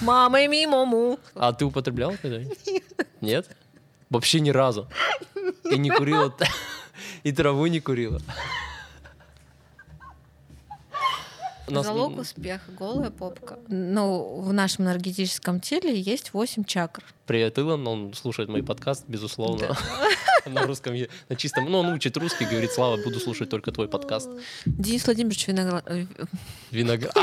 Мама мимому. А ты употреблял когда-нибудь? Нет. Вообще ни разу. И не курила, и траву не курила. Нас- Залог успеха, голая попка. Ну, в нашем энергетическом теле есть 8 чакр. Привет, Илон, он слушает мой подкаст, безусловно, на русском, на чистом, ну, он учит русский, говорит, Слава, буду слушать только твой подкаст. Денис Владимирович Виноград... э, Виноград.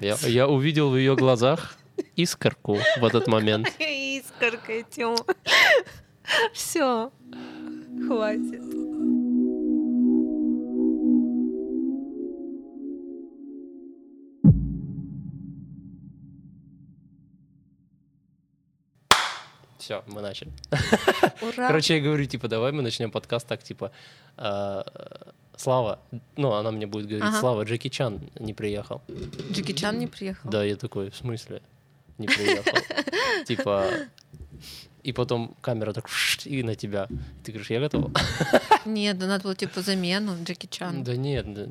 Я, я увидел в ее глазах искорку в этот момент. Искорка, Тёма. Все, хватит. Все, мы начали. Ура. Короче, я говорю, типа, давай мы начнем подкаст так, типа, э, Слава, ну, она мне будет говорить, Ага. Слава, Джеки Чан не приехал. Джеки Чан не приехал. Да, я такой, в смысле? Не приехал. Типа, и потом камера так и на тебя. Ты говоришь, я готова? Нет, да надо было типа замену Джеки Чан. Да нет, да.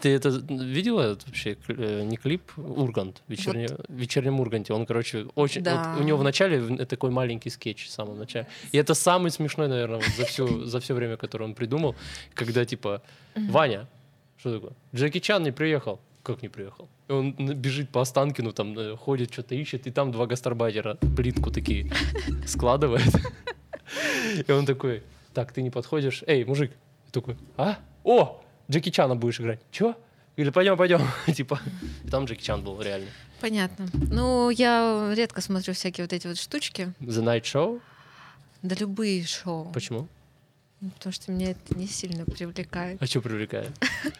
ты это видела этот вообще э, не клип Ургант вечерний в вечернем Урганте он короче очень Да. вот у него в начале в- такой маленький скетч в самом начале и это самый смешной наверное вот за всю за все время которое он придумал когда типа Ваня что такое Джеки Чан не приехал как не приехал И он бежит по Останкину там э, ходит что-то ищет и там два гастарбайтера плитку такие складывает и он такой, так, ты не подходишь. Эй, мужик. Я такой, а? О, Джеки Чана будешь играть. Чего? Или пойдем, пойдем. Типа, и там Джеки Чан был реально. Понятно. Ну, я редко смотрю всякие вот эти вот штучки. The Night Show? Да любые шоу. Почему? Ну, Потому что меня это не сильно привлекает. А что привлекает?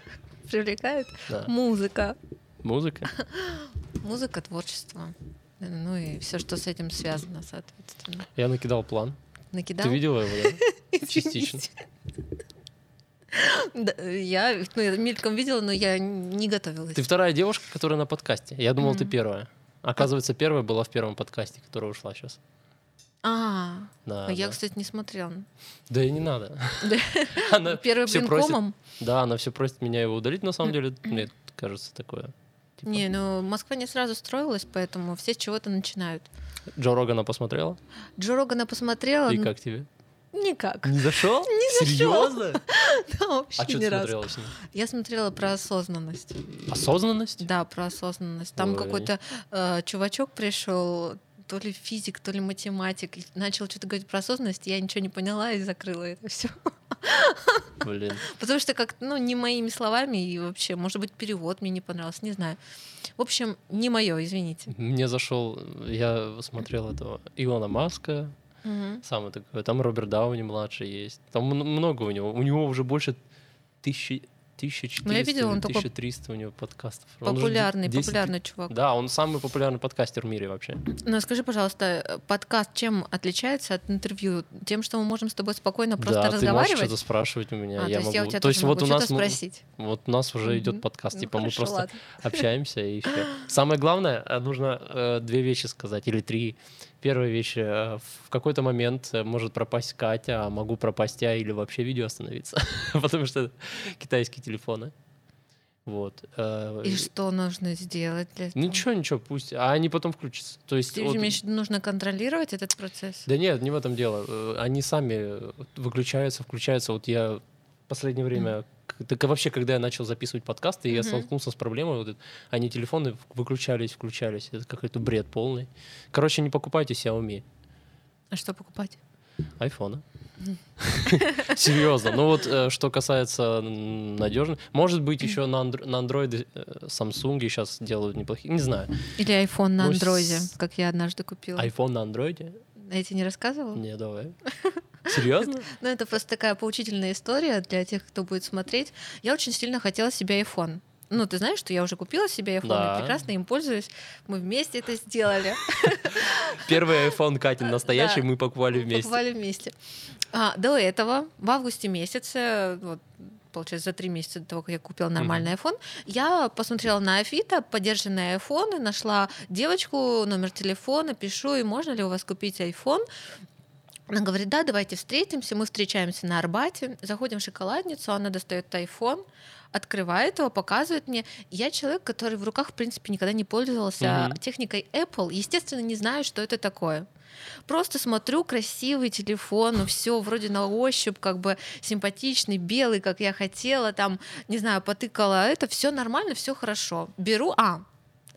Привлекает Да. музыка. Музыка? Музыка, творчество. Ну и все, что с этим связано, соответственно. Я накидал план. Накидал? Ты видела его, да? Частично. Я, ну, я мельком видела, но я не готовилась. Ты вторая девушка, которая на подкасте. Я думал, ты первая. Оказывается, первая была в первом подкасте, которая ушла сейчас. А, Да, а я, да. кстати, не смотрела. Да и не надо. Она Первым блинкомом? Да, она все просит меня его удалить. На самом деле, мне кажется, такое. Типа, Не, ну Москва не сразу строилась, поэтому все с чего-то начинают. Джо Рогана посмотрела? Джо Рогана посмотрела, И как тебе? никак. Не зашел? Не зашёл. Серьезно? Да, вообще А что ты смотрела с ним? Я смотрела про осознанность. Осознанность? Да, про осознанность. Там Ой. какой-то э, чувачок пришел, то ли физик, то ли математик, начал что-то говорить про осознанность, я ничего не поняла и закрыла это все. Блин. Потому что как ну, не моими словами, и вообще, может быть, перевод мне не понравился, не знаю. В общем, не мое, извините. Мне зашел, я смотрел этого Илона Маска, Мгм. самый такой, там Роберт Дауни младший есть, там много у него, у него уже больше тысячи, 1400, Ну, я видела, он или такой 1300 у него подкастов. Популярный, 10 популярный чувак. Да, он самый популярный подкастер в мире вообще. Ну, скажи, пожалуйста, подкаст чем отличается от интервью? Тем, что мы можем с тобой спокойно просто да, ты можешь разговаривать? что-то спрашивать у меня, А, я то могу. я у тебя то есть вот у нас, спросить. вот у нас уже идет подкаст, Ну, типа мы хорошо, просто ладно. общаемся и все. Самое главное, э, нужно э, две вещи сказать или три. Первая вещь, э, в какой-то момент э, может пропасть Катя, а могу пропасть я или вообще видео остановиться, потому что китайские телефоны. Вот. э, И что нужно сделать для этого? Ничего, ничего, пусть. А они потом включатся. То есть, Ты вот- имеешь нужно контролировать этот процесс? да нет, не в этом дело. Они сами выключаются, включаются. Вот я последнее время, так вообще, когда я начал записывать подкасты, я Мгм. столкнулся с проблемой, вот они телефоны выключались, включались. Это какой-то бред полный. Короче, не покупайте Xiaomi, А что покупать? айфона. Серьезно. Ну вот, э, что касается надежности, может быть, еще на, андро- на андроиды э, Samsung сейчас делают неплохие, не знаю. Или iPhone на Ну, андроиде, с- как я однажды купила. iPhone на андроиде? Я тебе не рассказывала? Не, давай. Серьезно? Ну, это просто такая поучительная история для тех, кто будет смотреть. Я очень сильно хотела себе iPhone. Ну, ты знаешь, что я уже купила себе iPhone, Да. и прекрасно им пользуюсь. Мы вместе это сделали. Первый iPhone Катин настоящий Да. мы покупали вместе. Покупали вместе. А, до этого, в августе месяце, вот, получается, за три месяца до того, как я купила нормальный iPhone, я посмотрела на Авито поддержанные айфоны, нашла девочку, номер телефона, пишу, и можно ли у вас купить iPhone Она говорит, да, давайте встретимся. Мы встречаемся на Арбате, заходим в шоколадницу, она достает iPhone, открывает его, показывает мне. Я человек, который в руках, в принципе, никогда не пользовался Мгм. техникой Apple. Естественно, не знаю, что это такое. Просто смотрю, красивый телефон, все вроде на ощупь, как бы симпатичный, белый, как я хотела, там, не знаю, потыкала, это все нормально, все хорошо. Беру, а,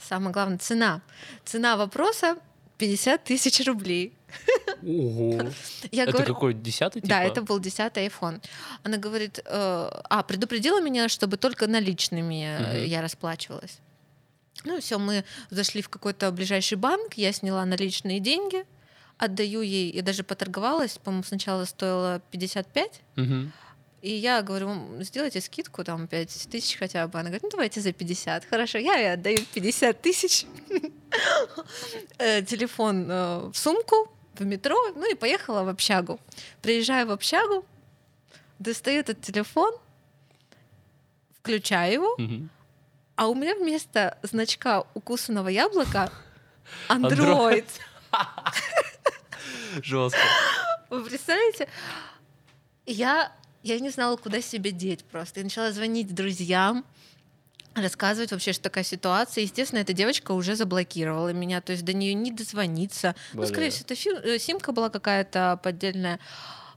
самое главное, цена. Цена вопроса 50 тысяч рублей. Ого. Я Это говорю, какой, десятый, типа? да, это был 10 iPhone. Она говорит, э, а, предупредила меня, чтобы только наличными Мгм. я расплачивалась. Ну все, мы зашли в какой-то ближайший банк, я сняла наличные деньги, отдаю ей, я даже поторговалась, по-моему, сначала стоило 55, Мгм. и я говорю, «М, сделайте скидку, там, 5 тысяч хотя бы. Она говорит, ну давайте за 50. Хорошо, я ей отдаю 50 тысяч. Э, Телефон э, в сумку, в метро, ну и поехала в общагу. Приезжаю в общагу, достаю этот телефон, включаю его, а у меня вместо значка укусанного яблока Android. Android. Жестко. Вы представляете? Я, я не знала, куда себя деть просто. Я начала звонить друзьям, рассказывать вообще, что такая ситуация. Естественно, эта девочка уже заблокировала меня, то есть до нее не дозвониться. Ну, Бля. скорее всего, это фи- э, симка была какая-то поддельная.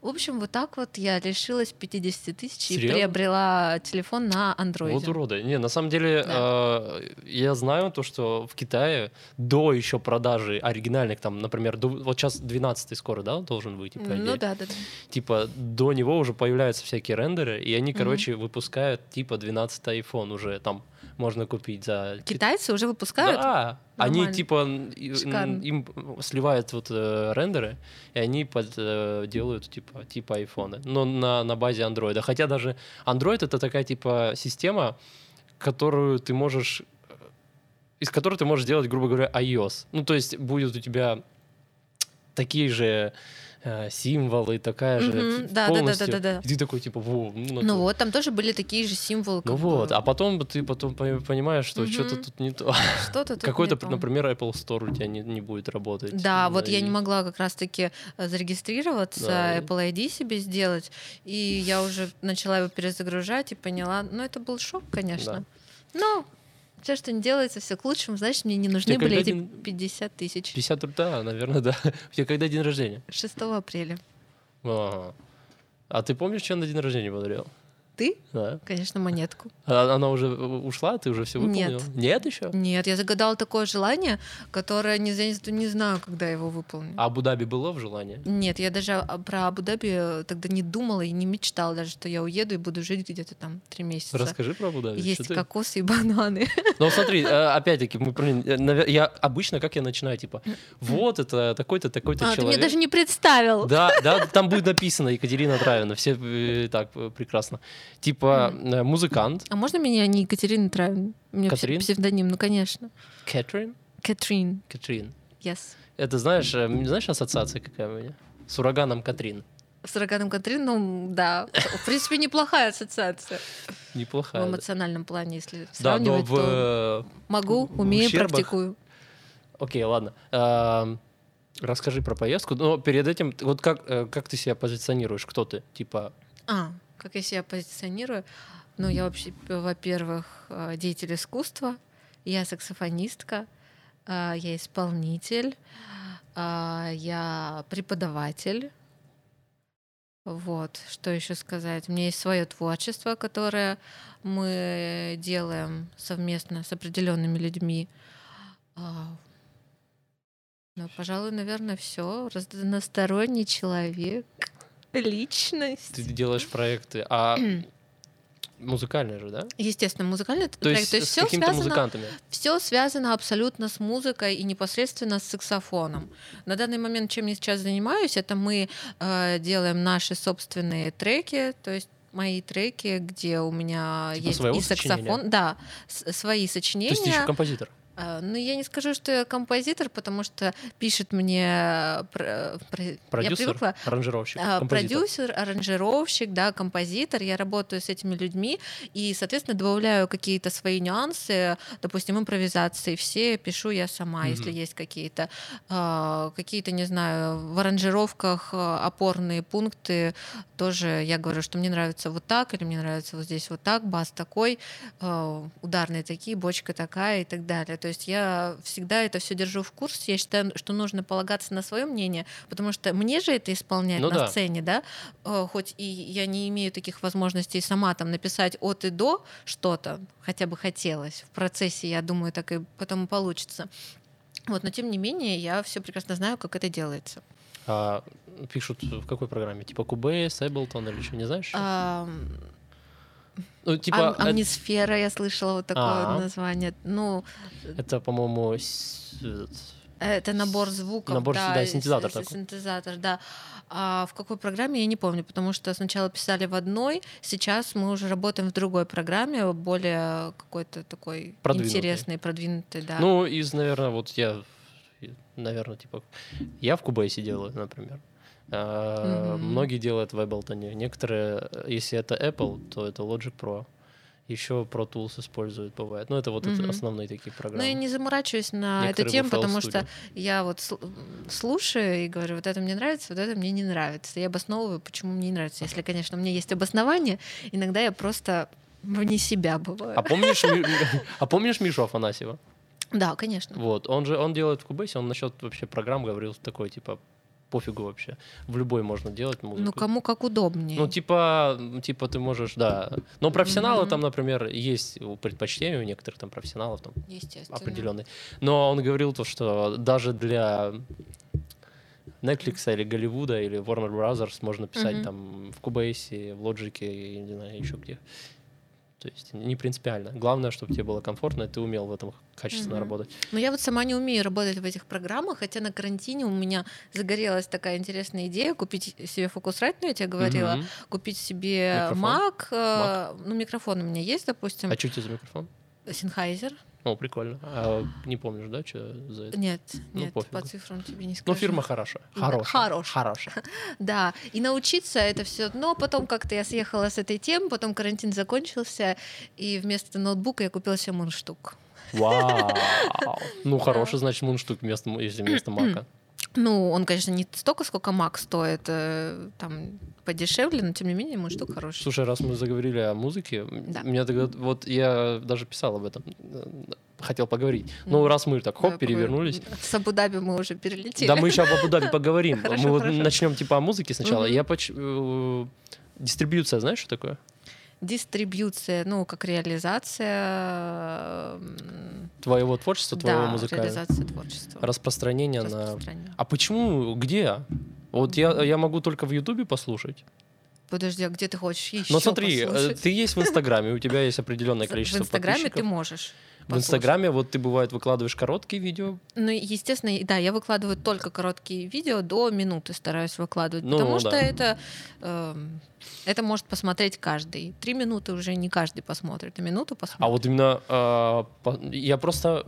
В общем, вот так вот я лишилась 50 тысяч и приобрела телефон на андроиде. Вот уроды. Не, на самом деле, Да. э, я знаю то, что в Китае до еще продажи оригинальных, там, например, до- вот сейчас 12 скоро, да, должен выйти, по Ну идее? да, да, да. Типа, до него уже появляются всякие рендеры, и они, короче, выпускают, типа, 12 iPhone уже там можно купить за... Китайцы уже выпускают? Да, они Нормально. типа н- и- н- Шикарно. им сливают вот э, рендеры, и они под, э, делают типа типа айфоны, но на, на базе андроида. Хотя даже Android это такая типа система, которую ты можешь э, из которой ты можешь сделать, грубо говоря, iOS. Ну то есть будет у тебя такие же символы, такая же Мгм, да, да, да, полностью. да, да, да. И ты такой типа, во, ну, Ну вот, там тоже были такие же символы. ну вот, а потом ты потом по- понимаешь, что Мгм. что-то тут не то. что-то тут Какой-то, например, Apple Store у тебя не, не будет работать. Да, вот я и- не могла как раз-таки э, зарегистрироваться, Да, Apple ID себе сделать, и я уже начала его перезагружать и поняла, ну это был шок, конечно. Но все, что не делается, все к лучшему, значит, мне не нужны были эти день- 50 тысяч. 50 рублей, да, наверное, да. У тебя когда день рождения? 6 апреля. Ага. А ты помнишь, я на день рождения подарил? Ты? Да. Конечно, монетку. А Она уже ушла, ты уже все Нет. выполнил? Нет еще? Нет, я загадала такое желание, которое не, за- не знаю, когда я его выполню. А Абу-Даби было в желании? Нет, я даже а, про Абу-Даби тогда не думала и не мечтала даже, что я уеду и буду жить где-то там три месяца. Расскажи про Абу-Даби. Есть что ты- кокосы и бананы. Ну смотри, э, опять-таки, мы, э, я обычно, как я начинаю, типа, вот это такой-то, такой-то А, ты человек. мне даже не представил. Да, да, там будет написано Екатерина Травина, все э, так э, прекрасно. Типа э, музыкант, А можно меня не Екатерина Травин? У меня Катрин? псевдоним, ну конечно. Кэтрин, Катрин, Катрин. yes. Это знаешь, э, знаешь ассоциация какая у меня? С ураганом Катрин. С ураганом Катрин, ну да. В принципе, неплохая ассоциация. В Неплохая. да. эмоциональном плане, если Да, но сравнивать, в... то э, могу, в умею, практикую. Окей, ладно. Эм, Расскажи про поездку. Но перед этим, вот как, как ты себя позиционируешь? Кто ты? Типа, А, как я себя позиционирую? Ну, я вообще, во-первых, э, деятель искусства, я саксофонистка, э, я исполнитель, э, я преподаватель. Вот, что еще сказать? У меня есть свое творчество, которое мы делаем совместно с определенными людьми. А, Ну, пожалуй, наверное, все. Разносторонний человек, личность. ты делаешь проекты, а музыкальные же, да? Естественно, музыкальный То проект. есть, То есть с все связано, музыкантами. все связано абсолютно с музыкой и непосредственно с саксофоном. На данный момент, чем я сейчас занимаюсь, это мы э, делаем наши собственные треки, то есть мои треки, где у меня Типа есть и саксофон, сочинения? да, свои То сочинения. есть ты еще композитор. А, Ну, я не скажу, что я композитор, потому что пишет мне э, про- про- я Продюсер, привыкла аранжировщик, а, композитор. продюсер, аранжировщик, да, композитор. Я работаю с этими людьми и, соответственно, добавляю какие-то свои нюансы, допустим, импровизации. Все пишу я сама, Мгм. если есть какие-то, а, какие-то, не знаю, в аранжировках опорные пункты. Тоже я говорю, что мне нравится вот так, или мне нравится вот здесь вот так, бас такой, ударные такие, бочка такая и так далее. То есть я всегда это все держу в курсе. Я считаю, что нужно полагаться на свое мнение, потому что мне же это исполнять Ну на да. сцене, да, Э, хоть и я не имею таких возможностей сама там написать от и до что-то, хотя бы хотелось. В процессе, я думаю, так и потом получится. Вот, но тем не менее, я все прекрасно знаю, как это делается. А пишут в какой программе? Типа Cubase, Ableton или что, не знаешь? Ам, Ну, типа, Ам- Амнисфера, я слышала вот такое А. название. Ну, это, по-моему, это набор звуков. Набор, да, и синтезатор с- такой. Синтезатор, да. А в какой программе, я не помню, потому что сначала писали в одной, сейчас мы уже работаем в другой программе, более какой-то такой Продвинутый. интересный, продвинутый, да. Ну, из, наверное, вот я, наверное, типа, я в Cubase делаю, например. А. Многие делают в Ableton. Некоторые, э, если это Apple, то это Logic Pro. Еще Pro Tools используют, бывает. Ну, это вот это Мгм. основные такие программы. я не заморачиваюсь на эту Некоторые в тему, потому Studio. что я вот сл- слушаю и говорю, вот это мне нравится, вот это мне не нравится. Я обосновываю, почему мне не нравится. Если, конечно, у меня есть обоснование, иногда я просто вне себя бываю. А помнишь, а помнишь Мишу Афанасьева? Да, конечно. Вот, он же, он делает в Cubase, он насчет вообще программ говорил такой, типа, пофигу вообще. В любой можно делать музыку. Ну, кому как удобнее. Ну, типа, типа ты можешь, да. Но профессионалы Мгм. там, например, есть у предпочтения у некоторых там профессионалов там определенный. Но он говорил то, что даже для Netflix или Голливуда или Warner Brothers можно писать Мгм. там в Cubase, в Logic и не знаю еще где. То есть не принципиально. Главное, чтобы тебе было комфортно, и ты умел в этом качественно Мгм. работать. Но я вот сама не умею работать в этих программах, хотя на карантине у меня загорелась такая интересная идея купить себе Focusrite, ну я тебе говорила, Мгм. купить себе Микрофон? Mac, э, ну микрофон у меня есть, допустим, А что тебе за микрофон? Sennheiser. О, прикольно. А не помнишь, да, что за это? Нет, Ну, нет, пофигу. по цифрам тебе не скажу. Ну, фирма хорошая. Да, Хорошая. хорошая. Хорошая. Да, и научиться это все. Но потом как-то я съехала с этой темы, потом карантин закончился, и вместо ноутбука я купила себе мундштук. Вау. Ну, хороший, значит, мундштук вместо, если вместо мака. Ну, он, конечно, не столько, сколько Mac стоит, э, там подешевле, но тем не менее мундштук хороший. Слушай, раз мы заговорили о музыке, Да. меня тогда, вот я даже писал об этом, э, хотел поговорить. Ну, раз мы так хоп, перевернулись. С Абу-Даби мы уже перелетели. да мы еще об Абу-Даби поговорим. Хорошо, Мы хорошо. начнем типа о музыке сначала. Мгм. Я поч... э, Дистрибьюция, знаешь, что такое? Дистрибьюция, ну, как реализация... Твоего творчества, твоего да, музыкального. реализация творчества. Распространение на... Распространение. А почему? Где? Вот я, я могу только в Ютубе послушать. Подожди, а где ты хочешь еще Но смотри, э, послушать? ты есть в Инстаграме, у тебя есть определенное В количество Инстаграме ты можешь. В Инстаграме вот ты бывает выкладываешь короткие видео, Ну, естественно, да, я выкладываю только короткие видео, до минуты стараюсь выкладывать, Ну, потому что да. это, эм, это может посмотреть каждый. Три минуты уже не каждый посмотрит, а минуту А посмотрит. вот именно а, по- я просто...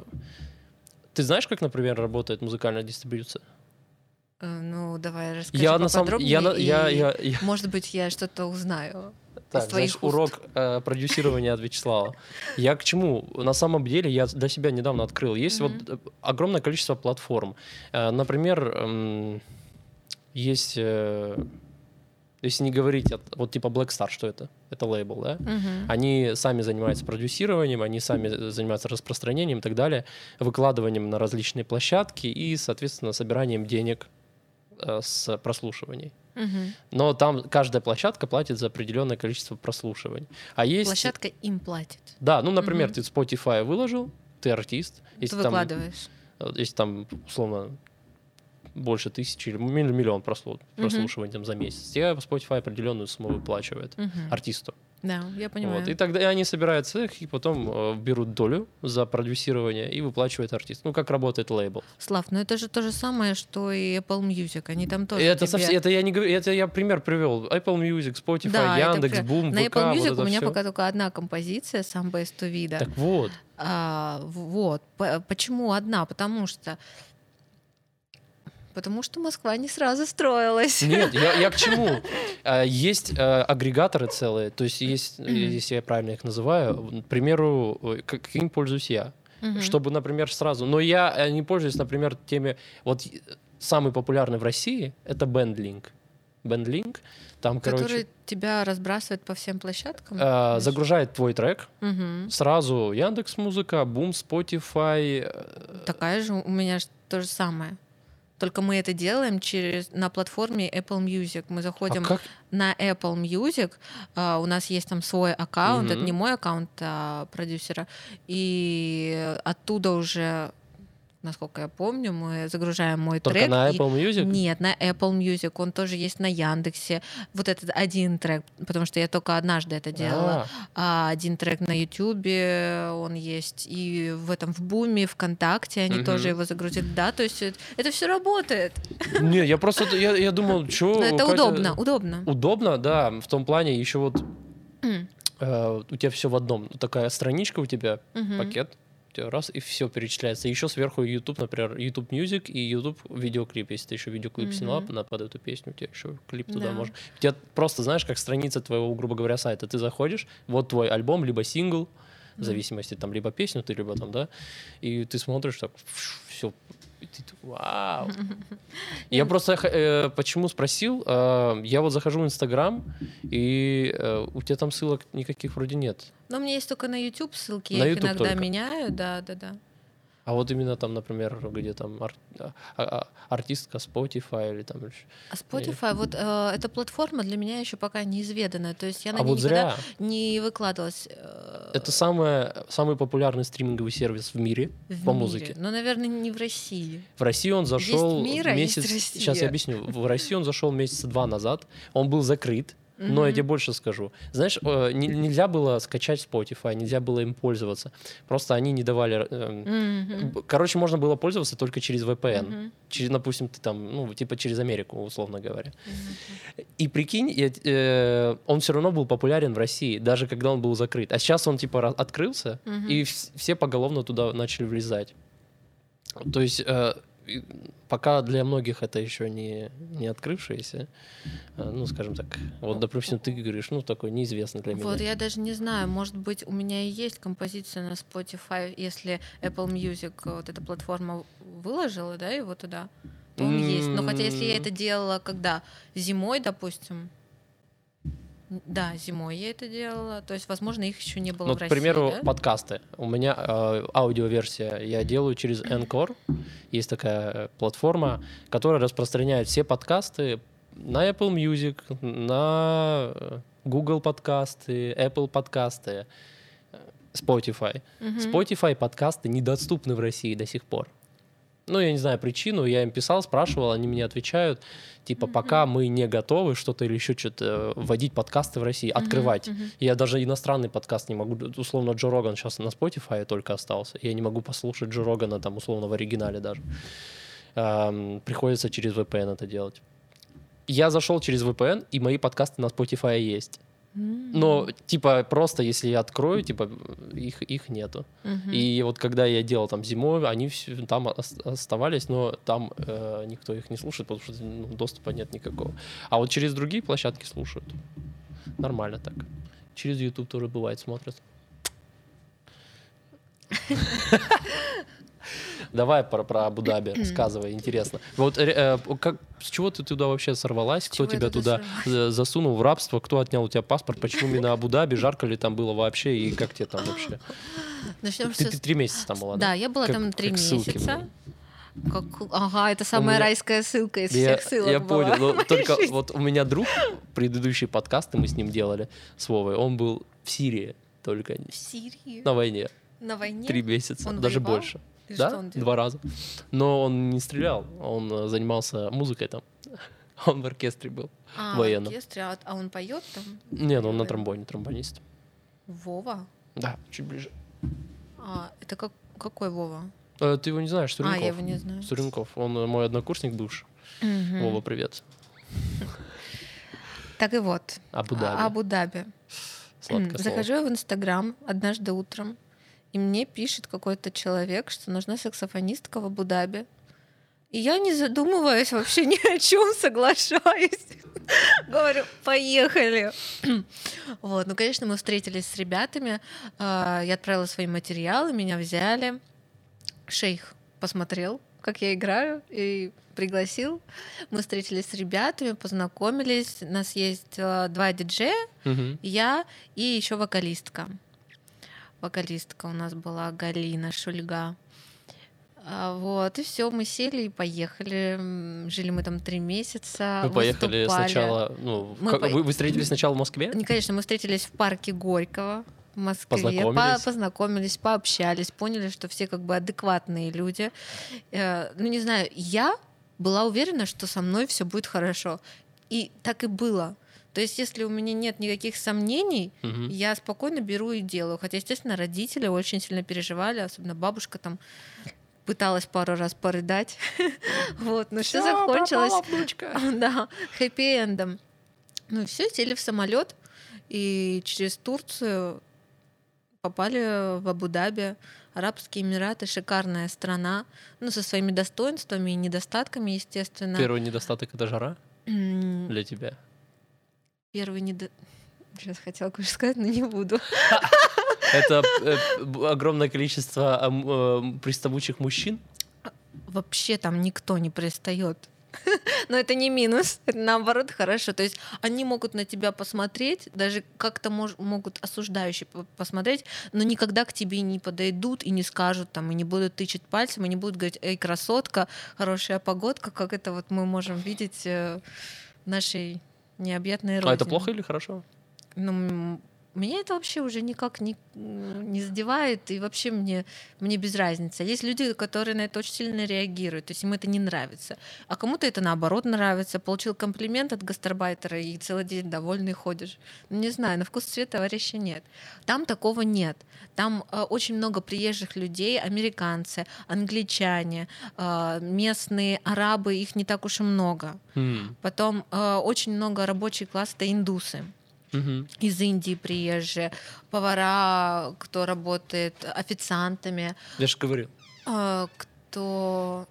Ты знаешь, как, например, работает музыкальная дистрибьюция? Э, Ну, давай расскажи я на самом я, я, я, я- может быть, я что-то узнаю. так, знаешь, уст. урок э, продюсирования от Вячеслава. Я к чему? На самом деле я для себя недавно открыл. Есть вот э, огромное количество платформ. Э, Например, м, есть, э, если не говорить, от- вот типа Black Star, что это? Это лейбл, да? Мгм. Они сами занимаются продюсированием, они сами занимаются распространением и так далее, выкладыванием на различные площадки и, соответственно, собиранием денег э, с прослушиваний. Мгм. Но там каждая площадка платит за определенное количество прослушиваний. А есть... Площадка им платит. Да, ну, например, Мгм. ты Spotify выложил, ты артист. Ты Если там, выкладываешь. э, если там, условно, больше тысячи или милли- миллион прослушиваний там, за месяц, тебе Spotify определенную сумму выплачивает Мгм. артисту. Да, я понимаю. Вот. И тогда они собирают цех и потом э, берут долю за продюсирование и выплачивают артисту. Ну, как работает лейбл. Слав, ну это же то же самое, что и Apple Music. Они там тоже И это, тебе- совсем, это я не говорю, это я пример привел. Apple Music, Spotify, Да, это Яндекс, прям- Бум, На ВК, Apple вот Music это у меня всё. пока только одна композиция, сам Best to Vida. Так вот. А, вот. Почему одна? Потому что Потому что Москва не сразу строилась. Нет, я, я к чему? А, Есть э, агрегаторы целые, то есть есть, если я правильно их называю, к примеру, как- каким пользуюсь я. Чтобы, например, сразу... Но я э, не пользуюсь, например, теми... Вот самый популярный в России — это BandLink. BandLink, там, Который короче, тебя разбрасывает по всем площадкам. э, загружает твой трек, Мгм. сразу Яндекс Музыка, Бум, Spotify. э, Такая же у меня ж то же самое. Только мы это делаем через на платформе Apple Music. Мы А заходим как? на Apple Music, а, у нас есть там свой аккаунт, это Мгм. не мой аккаунт а продюсера, и оттуда уже, насколько я помню, мы загружаем мой Только трек. на и- Apple Music? Нет, на Apple Music, он тоже есть на Яндексе. Вот этот один трек, потому что я только однажды это делала. А, А один трек на Ютубе, он есть и в этом в Буме, ВКонтакте, они Мгм. тоже его загрузили. Да, то есть это, все работает. Не, я просто... Я, я думал, что... Но это удобно, удобно. Удобно, да, в том плане еще вот М, э, у тебя все в одном. Такая страничка у тебя, мгм. пакет, раз, и все перечисляется. Еще сверху YouTube, например, YouTube Music и YouTube видеоклип. Если ты еще видеоклип Мгм. сняла на под эту песню, у тебя еще клип туда Да. можно. У тебя просто, знаешь, как страница твоего, грубо говоря, сайта. Ты заходишь, вот твой альбом, либо сингл, в зависимости, там, либо песню ты, либо там, да, и ты смотришь так, все, вау. Я просто э, почему спросил, э, я вот захожу в Инстаграм, и э, у тебя там ссылок никаких вроде нет. Но у меня есть только на YouTube ссылки, На я их YouTube иногда только? меняю, да, да, да. А вот именно там, например, где там ар- а- а- артистка Spotify или там... А Spotify, вот э, эта платформа для меня еще пока неизведанная, то есть я на А ней вот никогда зря. не выкладывалась. э, Это самое, самый популярный стриминговый сервис в мире в по мире. музыке. Но, наверное, не в России. В России он зашел а есть месяц... Россия. Сейчас я объясню. В России он зашел месяца два назад. Он был закрыт. Но я тебе больше скажу. Знаешь, э, не- нельзя было скачать Spotify, нельзя было им пользоваться. Просто они не давали... э, б- Короче, можно было пользоваться только через VPN. Мгм. Через, допустим, ты там, ну, типа через Америку, условно говоря. Мгм. И прикинь, я- э, он все равно был популярен в России, даже когда он был закрыт. А сейчас он типа открылся, Мгм. и вс- все поголовно туда начали влезать. То есть э, пока для многих это еще не, не открывшееся, э, ну, скажем так, вот, допустим, ты говоришь, ну, такой неизвестный для меня. Вот я даже не знаю, может быть, у меня и есть композиция на Spotify, если Apple Music, э, вот эта платформа выложила, да, его туда, то он есть. Но хотя если я это делала когда? Зимой, допустим. Да, зимой я это делала. То есть, возможно, их еще не было Ну, в к России. примеру, да? подкасты. У меня э, аудиоверсия я делаю через Encore. Есть такая платформа, которая распространяет все подкасты на Apple Music, на Google подкасты, Apple подкасты, э, Spotify. Мгм. Spotify подкасты недоступны в России до сих пор. Ну, я не знаю причину, я им писал, спрашивал, они мне отвечают, типа, пока мы не готовы что-то или еще что-то э, вводить подкасты в России, Мгм, открывать. мгм. Я даже иностранный подкаст не могу, условно, Джо Роган сейчас на Spotify только остался. Я не могу послушать Джо Рогана там, условно, в оригинале даже. Ам, приходится через VPN это делать. Я зашел через VPN, и мои подкасты на Spotify есть. Но, типа, просто если я открою, типа, их, их нету. Мгм. И вот когда я делал там зимой, они всё там ос- оставались, но там э, никто их не слушает, потому что ну, доступа нет никакого. А вот через другие площадки слушают. Нормально так. Через YouTube тоже бывает смотрят. Давай про, про Абу-Даби рассказывай, интересно. Вот ре- э, как, с чего ты туда вообще сорвалась? Кто тебя туда туда э, засунул в рабство? Кто отнял у тебя паспорт? Почему именно Абу-Даби? Жарко ли там было вообще? И как тебе там вообще? Начнем Ты, с- ты три месяца там была, Да, я была Как- там три месяца. Как... Ага, это самая меня- райская ссылка из Я, всех ссылок я была. понял, но только жизни. вот у меня друг, предыдущие подкасты мы с ним делали, с Вовой, он был в Сирии только В Сирии? на войне, На войне? три месяца, Он даже воевал? больше. И да, что он делал? два раза. Но он не стрелял, он э, занимался музыкой там. Он в оркестре был. А, Военном. в оркестре, а, а он поет там? Не, ну он на тромбоне, тромбонист. Вова? Да, чуть ближе. А, это как, какой Вова? Э, Ты его не знаешь, А, Суренков? я его не знаю. Суренков. Он э, мой однокурсник бывший. Мгм. Вова, привет. Так и вот. Абу-Даби. А- Абу-Даби. Захожу я в Инстаграм однажды утром, и мне пишет какой-то человек, что нужна саксофонистка в Абу-Даби. И я, не задумываясь вообще ни о чем, соглашаюсь. Говорю, поехали. Вот, ну, конечно, мы встретились с ребятами. а, Я отправила свои материалы, меня взяли. Шейх посмотрел, как я играю, и пригласил. Мы встретились с ребятами, познакомились. У нас есть а, два диджея, я и еще вокалистка. Вокалистка у нас была Галина Шульга. А, Вот, и все, мы сели и поехали. Жили мы там три месяца. Вы поехали выступали. сначала, ну, Мы как- по- вы, вы встретились сначала в Москве? Не, Конечно, мы встретились в парке Горького в Москве. Познакомились. По- познакомились, пообщались, поняли, что все как бы адекватные люди. Э, Ну, не знаю, я была уверена, что со мной все будет хорошо. И так и было. То есть, если у меня нет никаких сомнений, Мгм. я спокойно беру и делаю. Хотя, естественно, родители очень сильно переживали, особенно бабушка там пыталась пару раз порыдать. Вот, но все закончилось да, хэппи-эндом. Ну все, сели в самолет и через Турцию попали в Абу-Даби. Арабские Эмираты шикарная страна, ну со своими достоинствами и недостатками, естественно. Первый недостаток это жара для тебя. Первый недо... Сейчас хотела кое-что сказать, но не буду. Это э, огромное количество ам, э, приставучих мужчин. Вообще там никто не пристает. Но это не минус, это наоборот хорошо. То есть они могут на тебя посмотреть, даже как-то мож- могут осуждающе по- посмотреть, но никогда к тебе не подойдут и не скажут там, и не будут тычать пальцем, и не будут говорить, эй, красотка, хорошая погодка, как это вот мы можем видеть э, в нашей необъятной родине. А это плохо или хорошо? Ну, меня это вообще уже никак не, не задевает, и вообще мне, мне без разницы. Есть люди, которые на это очень сильно реагируют, то есть им это не нравится. А кому-то это наоборот нравится. Получил комплимент от гастарбайтера и целый день довольный ходишь. Ну, не знаю, на вкус цвет товарища нет. Там такого нет. Там э, очень много приезжих людей, американцы, англичане, э, местные арабы, их не так уж и много. М, Потом э, очень много рабочий класс это индусы мгм. из Индии приезжие, повара, кто работает официантами, Я же говорил. а, кто...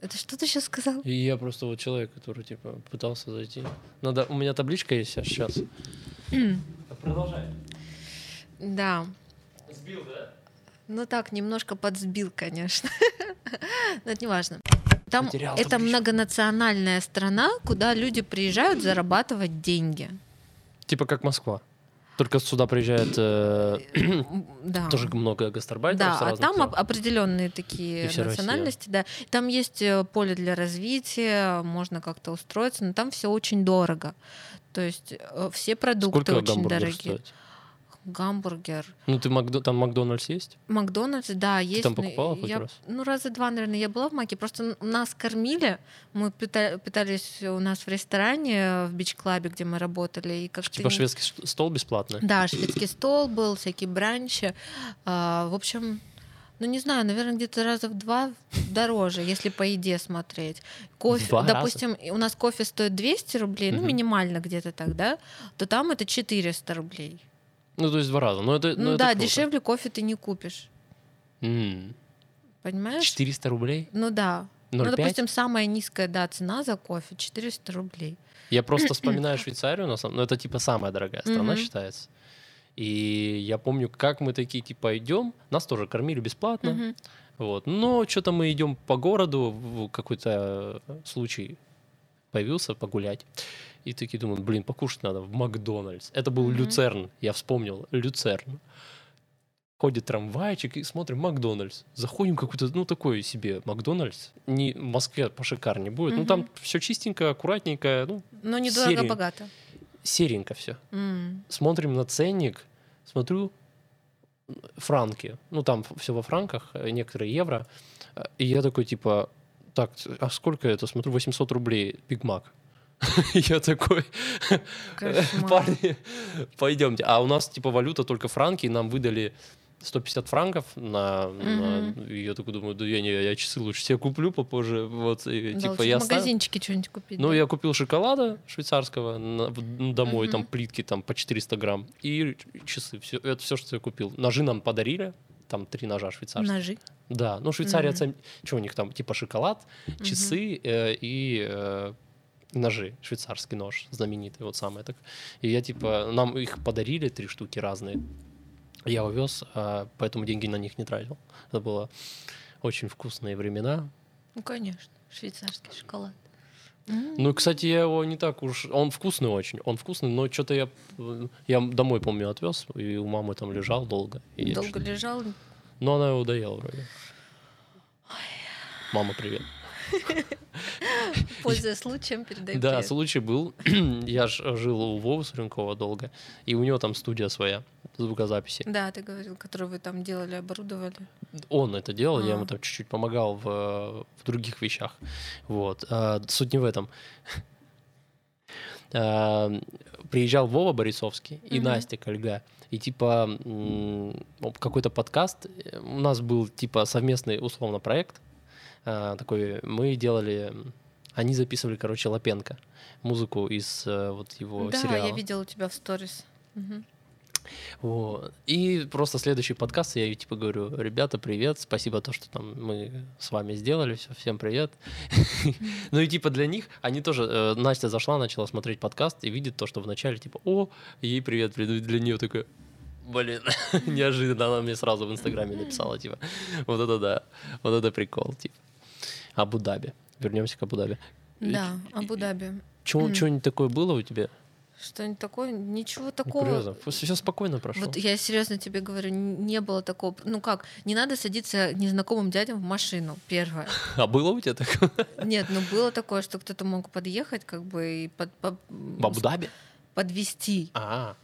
Это что ты сейчас сказал? И я просто вот человек, который типа пытался зайти. Надо, у меня табличка есть сейчас. Продолжай. Да. Сбил, да? Ну так, немножко подсбил, конечно. Но это не важно. Там Потерял это табличку. многонациональная страна, куда люди приезжают зарабатывать деньги. Типа как Москва. Только сюда приезжает э, Да. тоже много гастарбайтеров Да, а там стран. оп- определенные И такие вся Россия. национальности, да. Там есть э, поле для развития, можно как-то устроиться, но там все очень дорого. То есть э, все продукты Сколько очень дорогие. стоит? Гамбургер. Ну, ты Макдо- там Макдональдс есть? Макдональдс, да, есть. там но покупала хоть я, раз? Ну, раза два, наверное, я была в Маке. Просто нас кормили. Мы пита- питались у нас в ресторане в бич-клабе, где мы работали. И как-то Типа не- шведский стол бесплатный? Да, шведский стол был, всякие бранчи. А, в общем, ну не знаю, наверное, где-то раза в два дороже, если по еде смотреть. Кофе, Два раза? допустим, и у нас кофе стоит 200 рублей, ну Мгм. минимально где-то так, да, то там это 400 рублей. Ну, то есть два раза. Ну, это, Ну, ну, это да, круто. дешевле кофе ты не купишь, М. понимаешь? 400 рублей? Ну да. Ну, 0,5? допустим, самая низкая, да, цена за кофе 400 рублей. Я просто вспоминаю Швейцарию, на самом- ну это типа самая дорогая страна Мгм. считается. И я помню, как мы такие типа идем, нас тоже кормили бесплатно, Мгм. вот. Но что-то мы идем по городу, в какой-то случай появился погулять. И такие думают, блин, покушать надо в Макдональдс. Это был Мгм. Люцерн, я вспомнил, Люцерн. Ходит трамвайчик и смотрим Макдональдс. Заходим какой-то, ну, такой себе Макдональдс. Не, в Москве пошикарнее будет. Ну, там все чистенько, аккуратненько, ну, Но Серии. недорого-богато. серенько все. М. Смотрим на ценник, смотрю франки. Ну, там все во франках, э, некоторые евро. Э, И я такой, типа, так, а сколько это? Смотрю, 800 рублей Биг Мак. Я такой, парни, пойдемте. А у нас типа валюта только франки, и нам выдали 150 франков на, я такой думаю, да я не, я часы лучше себе куплю попозже, вот и, Да, типа я в магазинчике что-нибудь купить. Ну, да. я купил шоколада швейцарского на- домой, там плитки там по 400 грамм и часы. Все, это все, что я купил. Ножи нам подарили, там три ножа швейцарских. Ножи. Да, ну Швейцария, цен- что у них там, типа шоколад, часы э, и э, ножи, швейцарский нож знаменитый, вот самое так. И я типа, нам их подарили три штуки разные. Я увез, а поэтому деньги на них не тратил. Это было очень вкусные времена. Ну, конечно. Швейцарский шоколад. Ну, кстати, я его не так уж... Он вкусный очень, он вкусный, но что-то я... Я домой, помню, отвез, и у мамы там лежал долго. И Долго лежал. Но она его доела вроде. Мама, привет. Пользуясь случаем, передай Да, привет. случай был. я ж жил у Вовы Суренкова долго, и у него там студия своя звукозаписи. Да, ты говорил, который вы там делали, оборудовали. Он это делал, я ему А. там чуть-чуть помогал в, в других вещах. Вот. А, суть не в этом. А, Приезжал Вова Борисовский и Мгм. Настя Кольга. И типа какой-то подкаст. У нас был типа совместный условно проект. А, Такой мы делали... Они записывали, короче, Лапенко. Музыку из э, вот его да, сериала. я видела у тебя в сторис. Мгм. Вот. И просто следующий подкаст, я типа говорю, ребята, привет, спасибо то, что там мы с вами сделали, все, всем привет. Ну и типа для них, они тоже, э, Настя зашла, начала смотреть подкаст и видит то, что вначале типа, о, ей привет, для нее такая, блин, неожиданно она мне сразу в Инстаграме написала, типа, вот это да, вот это прикол, типа. Абу-Даби. Вернемся к Абу-Даби. Да, Абу-Даби. Чего- М. Что-нибудь такое было у тебя? Что-нибудь такое? Ничего Ну, такого. курьезно. Все спокойно прошло. Вот я серьезно тебе говорю, не было такого. Ну как, не надо садиться незнакомым дядям в машину, первое. А было у тебя такое? Нет, ну было такое, что кто-то мог подъехать, как бы и под, по- В Абу-Даби? подвести. А,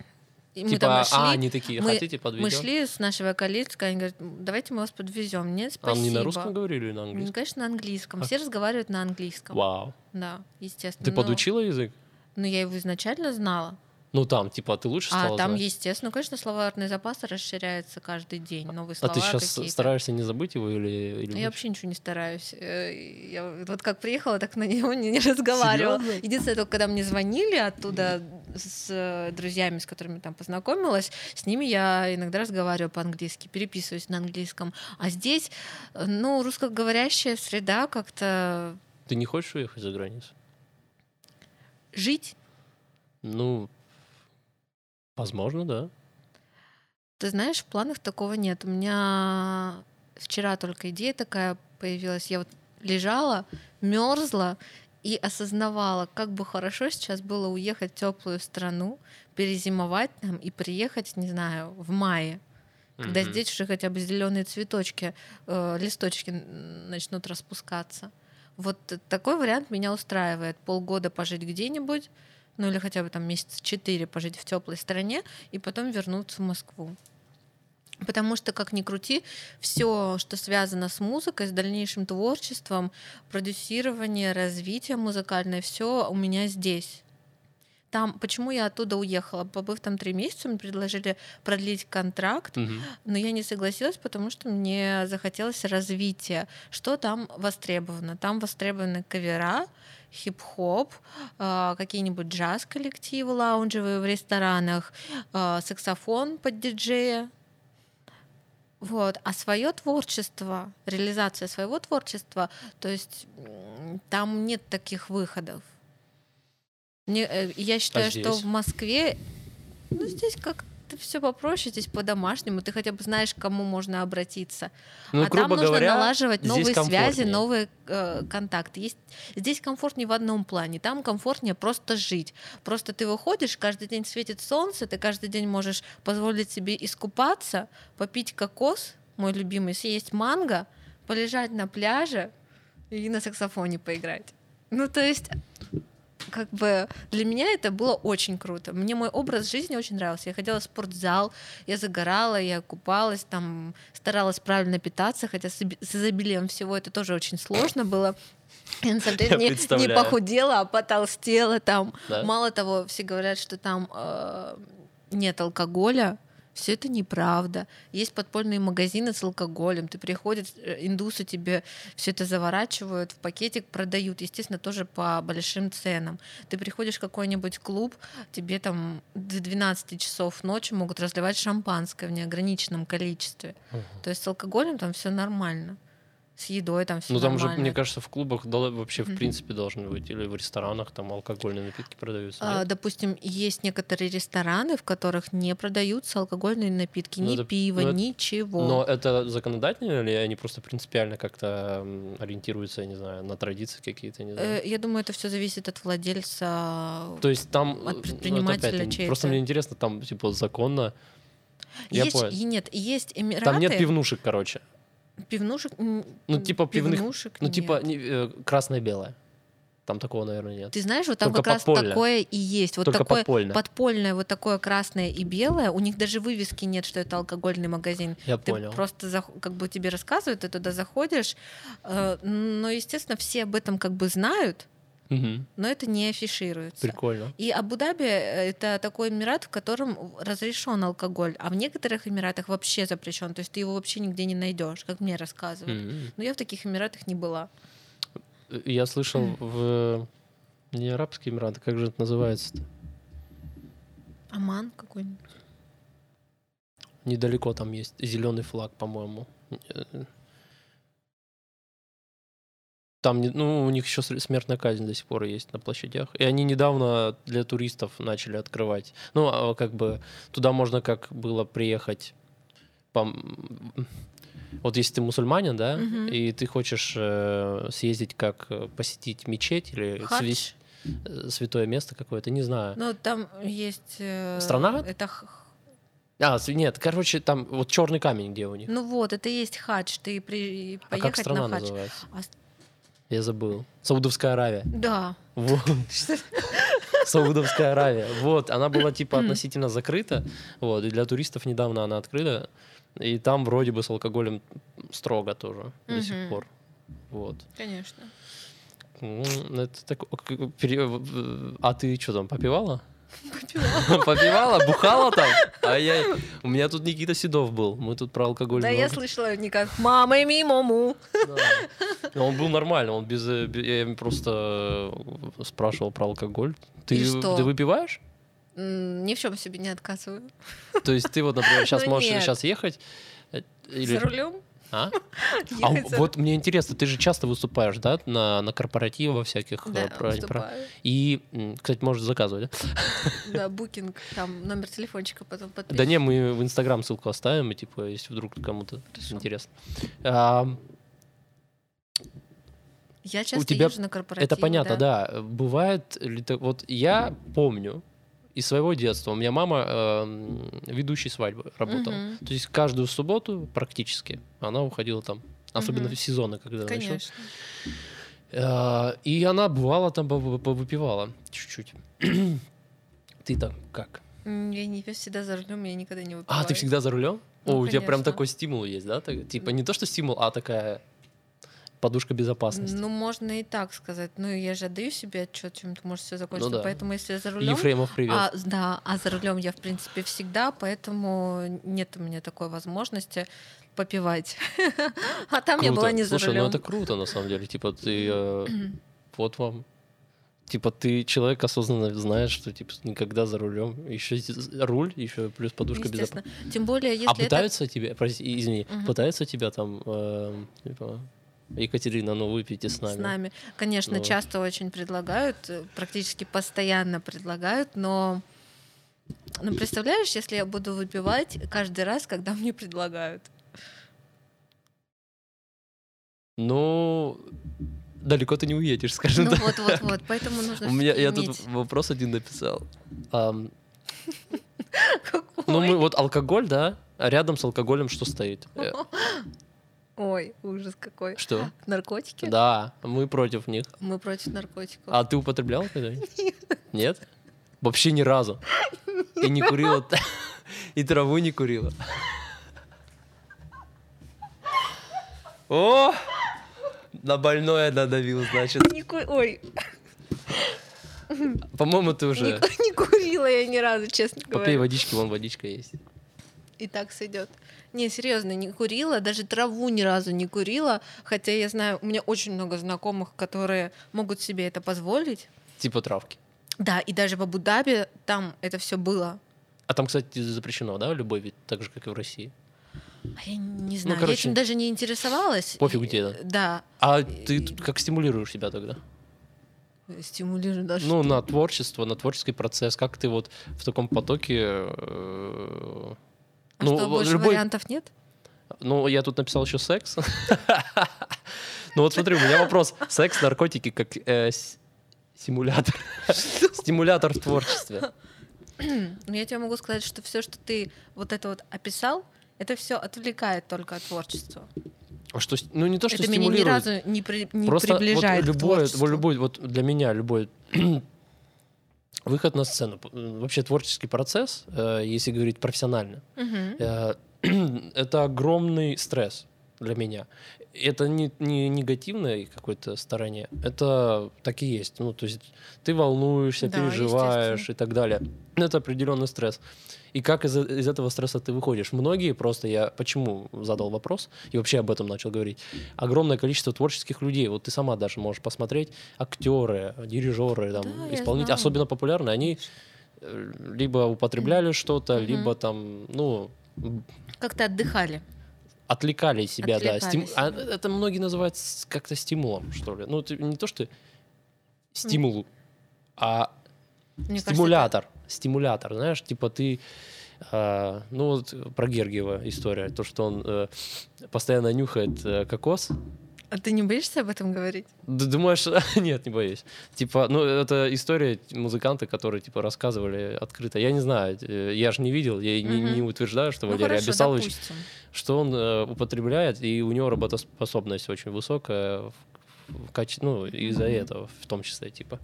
И мы типа, там а, шли, они такие, мы- хотите подвезем? мы шли с нашей вокалисткой, они говорят, давайте мы вас подвезем. Нет, А спасибо. они на русском говорили или на Ну, английском? конечно, на английском. А- Все разговаривают на английском. Вау. Да, естественно. Ты Но- подучила язык? Ну, я его изначально знала. Ну там, типа, ты лучше стала А там, знать? естественно, ну, конечно, словарный запас расширяется каждый день. Новые А слова ты сейчас какие-то. стараешься не забыть его или... или Я нет? вообще ничего не стараюсь. Э, Я вот как приехала, так на него не, не разговаривала. Серьёзно? Единственное, только когда мне звонили оттуда с э, друзьями, с которыми там познакомилась, с ними я иногда разговариваю по-английски, переписываюсь на английском. А здесь, э, ну, русскоговорящая среда как-то Ты не хочешь уехать за границу? жить. Ну, возможно, да. Ты знаешь, в планах такого нет. У меня вчера только идея такая появилась. Я вот лежала, мерзла и осознавала, как бы хорошо сейчас было уехать в теплую страну, перезимовать там и приехать, не знаю, в мае, когда Мгм. здесь уже хотя бы зеленые цветочки, э, листочки начнут распускаться. Вот такой вариант меня устраивает. Полгода пожить где-нибудь, ну или хотя бы там месяца четыре пожить в теплой стране и потом вернуться в Москву. Потому что, как ни крути, все, что связано с музыкой, с дальнейшим творчеством, продюсирование, развитие музыкальное, все у меня здесь. Там, почему я оттуда уехала? Побыв там три месяца, мне предложили продлить контракт, Мгм. но я не согласилась, потому что мне захотелось развития. Что там востребовано? Там востребованы кавера, хип-хоп, а, какие-нибудь джаз-коллективы лаунжевые в ресторанах, а, саксофон под диджея. Вот. А свое творчество, реализация своего творчества, то есть там нет таких выходов. Мне, э, я считаю, что здесь? в Москве, ну здесь как-то все попроще, здесь по-домашнему, ты хотя бы знаешь, к кому можно обратиться. Ну, а там нужно говоря, налаживать новые связи, новые э, контакты. Есть, здесь комфортнее в одном плане, там комфортнее просто жить. Просто ты выходишь, каждый день светит солнце, ты каждый день можешь позволить себе искупаться, попить кокос, мой любимый, съесть манго, полежать на пляже и на саксофоне поиграть. Ну, то есть как бы для меня это было очень круто. Мне мой образ жизни очень нравился. Я ходила в спортзал, я загорала, я купалась, там старалась правильно питаться, хотя с изобилием всего это тоже очень сложно было. Я на самом деле не, не похудела, а потолстела там. Да? Мало того, все говорят, что там э, нет алкоголя. Все это неправда. Есть подпольные магазины с алкоголем. Ты приходишь, э, индусы тебе все это заворачивают в пакетик, продают, естественно, тоже по большим ценам. Ты приходишь в какой-нибудь клуб, тебе там до 12 часов ночи могут разливать шампанское в неограниченном количестве. Мгм. То есть с алкоголем там все нормально. С едой там все Ну там нормально. же, мне кажется, в клубах вообще в Мгм. принципе должны быть, или в ресторанах там алкогольные напитки продаются. А, нет? допустим, есть некоторые рестораны, в которых не продаются алкогольные напитки, Ну, ни это- пива, ну, это- ничего. Но это законодательно или они просто принципиально как-то ориентируются, я не знаю, на традиции какие-то, не знаю. Э, Я думаю, это все зависит от владельца. То есть там от э, ну, предпринимателя это опять, чей-то. Просто мне интересно, там типа законно. Я есть, понял. и нет, есть Эмираты. Там нет пивнушек, короче. Пивнушек. Ну, типа пивных- пивнушек Ну, нет. типа э, красное-белое. Там такого, наверное, нет. Ты знаешь, вот там Только как раз подпольно. такое и есть. Вот Только такое подпольно. подпольное, вот такое красное и белое. У них даже вывески нет, что это алкогольный магазин. Я Ты понял. просто как бы тебе рассказывают, ты туда заходишь, э, но естественно все об этом как бы знают, Мгм. но это не афишируется. Прикольно. И Абу-Даби э, это такой эмират, в котором разрешен алкоголь, а в некоторых эмиратах вообще запрещен. То есть ты его вообще нигде не найдешь, как мне рассказывают. М. Но я в таких эмиратах не была. Я слышал в не Арабские Эмираты, как же это называется-то? Аман какой-нибудь. Недалеко там есть зеленый флаг, по-моему. Там, ну, у них еще смертная казнь до сих пор есть на площадях. И они недавно для туристов начали открывать. Ну, а как бы туда можно как было приехать. пом- Вот если ты мусульманин, да, Мгм. и ты хочешь э, съездить как э, посетить мечеть или Хадж. свя- э, святое место какое-то, не знаю. Ну, там есть... э, Страна? Это... А, нет, короче, там вот черный камень, где у них. Ну вот, это и есть хадж. Ты при... а поехать как страна на хадж. называется? А Я забыл. Саудовская Аравия. Да. Вот. Саудовская Аравия. Вот, она была типа относительно закрыта, вот, и для туристов недавно она открыта, и там вроде бы с алкоголем строго тоже до сих пор. Вот. Конечно. Ну, Это так... А ты что там, попивала? Попивала, бухала там? А я... У меня тут Никита Седов был. Мы тут про алкоголь Да, я слышала не как «мама мимо му». Да. Но Он был нормально, он без... э, Я просто э, спрашивал про алкоголь. Ты, И что? ты выпиваешь? Ни в чем себе не отказываю. То есть ты вот, например, сейчас Ну можешь сейчас ехать? э. За рулем? А? А вот мне интересно, ты же часто выступаешь, да, на, на корпоративах всяких? Да, э, про- про-. И, кстати, можешь заказывать, да? Да, букинг, там номер телефончика потом Да подпишешь. не, мы в Инстаграм ссылку оставим, и типа, если вдруг кому-то Хорошо. интересно. А, Я часто тебя- езжу на корпоративы. это понятно, да. Бывает ли так... Вот я помню из своего детства, у меня мама эм, ведущей свадьбы работала. Мгм. То есть каждую субботу практически она уходила там. Особенно Мгм. в сезоны, когда. Конечно. Э, И она бывала там, пов- повыпивала чуть-чуть. Ты там как? Я не я всегда за рулем, я никогда не А, выпиваю. ты всегда за рулем? Ну, О, у тебя прям конечно. такой стимул есть, да? Так- Типа не то, что стимул, а такая подушка безопасности. Ну, можно и так сказать. Ну, я же отдаю себе отчет, чем это может все закончиться. Ну да. Поэтому, если я за рулем. Ефремов, привет. А, да, а за рулем я, в принципе, всегда, поэтому нет у меня такой возможности попивать. А там я Круто. была не за Слушай, ну рулем. это круто, на самом деле. Типа ты... э, Вот вам... Типа ты человек осознанно знаешь, что типа никогда за рулем. Еще руль, еще плюс подушка безопасности. Тем более, если А это... пытаются тебя, прости, извини, Мгм. пытаются тебя там, эм, типа, Екатерина, ну выпейте с нами. С нами. Конечно, Ну. часто очень предлагают, э, практически постоянно предлагают, но ну, представляешь, если я буду выпивать каждый раз, когда мне предлагают. Ну, далеко ты не уедешь, скажем Ну так. вот, вот, вот. Поэтому нужно У меня, я тут вопрос один написал. Какой. ну, мы вот алкоголь, да? А рядом с алкоголем что стоит? Ой, ужас какой. Что? Наркотики? Да, мы против них. Мы против наркотиков. А ты употреблял когда-нибудь? Нет. Вообще ни разу. И не курила, и траву не курила. О! На больное надавил, значит. Не ку- Ой, По-моему, ты уже... не, не курила я ни разу, честно Попей говоря. водички, вон водичка есть. И так сойдет. Не, серьезно, не курила, даже траву ни разу не курила, хотя я знаю, у меня очень много знакомых, которые могут себе это позволить. Типа травки. Да, и даже в Абу-Даби там это все было. А там, кстати, запрещено, да, любой вид, так же, как и в России. А я не знаю, я короче, этим даже не интересовалась. пофигу тебе, Да, А ты как стимулируешь себя тогда? стимулирую даже. Ну, на творчество, на творческий процесс. Как ты вот в таком потоке... а ну, что, больше любой- вариантов нет? Ну, я тут написал еще секс. Ну вот смотри, у меня вопрос. Секс, наркотики как э, симулятор. Стимулятор в творчестве. Ну, я тебе могу сказать, что все, что ты вот это вот описал, это все отвлекает только от творчества. А что, ну не то, что это меня ни стимулирует. разу не, при- не Просто вот приближает к творчеству. вот любой, вот для меня любой выход на сцену, вообще творческий процесс, э, если говорить профессионально, э, это огромный стресс для меня. Это не, не негативное какое-то старание, это так и есть. Ну, то есть ты волнуешься, Да, переживаешь и так далее. Это определенный стресс. И как из, из этого стресса ты выходишь? Многие просто, я почему задал вопрос и вообще об этом начал говорить, огромное количество творческих людей, вот ты сама даже можешь посмотреть, актеры, дирижеры, там, Да, исполнители, особенно популярные, они э, либо употребляли что-то, Мгм. либо там, ну, Как-то отдыхали. Отвлекали себя, да. Стим- а это многие называют как-то стимулом, что ли. Ну, это не то, что стимул, а Мне кажется, стимулятор. Стимулятор, знаешь, типа ты... а, ну, вот про Гергиева история, то, что он э, постоянно нюхает э, кокос. А ты не боишься об этом говорить? Д- Думаешь, нет, не боюсь. Типа, ну, это история музыканты, которые, типа, рассказывали открыто. Я не знаю, э, я же не видел, я не, не утверждаю, что ну Валерий хорошо, Абисалович допустим. что он э, употребляет, и у него работоспособность очень высокая в, в каче- ну, из-за этого, в том числе, типа.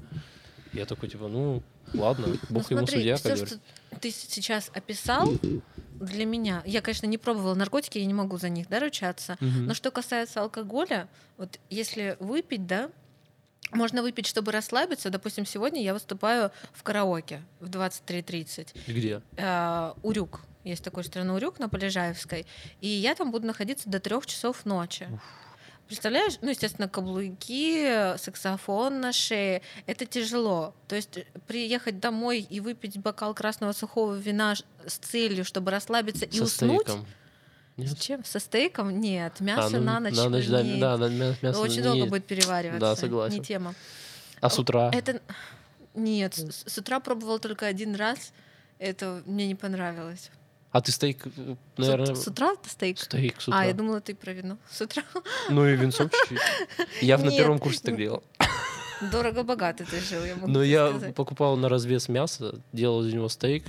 Я такой, типа, ну, ладно, Ну, бог ему смотри, судья, как все, говорится. что ты сейчас описал, для меня, я, конечно, не пробовала наркотики, я не могу за них, да, ручаться, Мгм. но что касается алкоголя, вот если выпить, да, можно выпить, чтобы расслабиться. Допустим, сегодня я выступаю в караоке в 23.30. Где? Э, Урюк. Есть такой страна Урюк на Полежаевской. И я там буду находиться до трех часов ночи. Представляешь, ну, естественно, каблуки, саксофон на шее, это тяжело. То есть э, приехать домой и выпить бокал красного сухого вина с целью, чтобы расслабиться и Со уснуть. стейком. С Нет? чем? Со стейком? Нет, мясо А, ну, на ночь. На ночь, да, да, на мя- мясо Очень не долго будет перевариваться. Да, согласен. Не тема. А с утра? Это нет, с, с утра пробовала только один раз. Это мне не понравилось. А ты стейк, э, С наверное... С, утра это стейк? Стейк с утра. А, я думала, ты про вино. С утра. Ну и винцом чуть-чуть. Я на Нет. первом курсе так делал. Дорого-богато ты жил, я могу Но я сказать. покупал на развес мясо, делал из него стейк,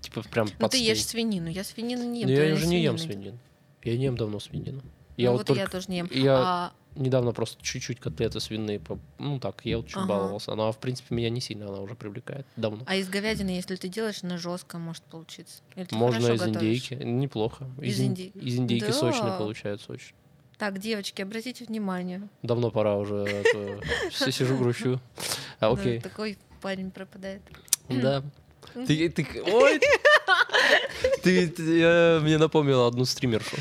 типа прям Ну под ты ешь свинину. Я свинину не ем. Но ты я уже не ем свинину. Я не ем давно свинину. Ну Я вот вот только я тоже не ем. я А, недавно просто чуть-чуть котлеты свиные, ну так, вот чуть Ага. баловался. Она, в принципе, меня не сильно она уже привлекает. Давно. а из говядины, если ты делаешь, она жестко может получиться. Можно из готовишь? индейки. Неплохо. Из инди- Из индейки Да. сочно получается очень. Так, девочки, обратите внимание. Давно пора уже. это, Все сижу, грущу. А, окей. такой парень пропадает. Да. Ты, ты, ой, ты, ты, мне напомнила одну стримершу.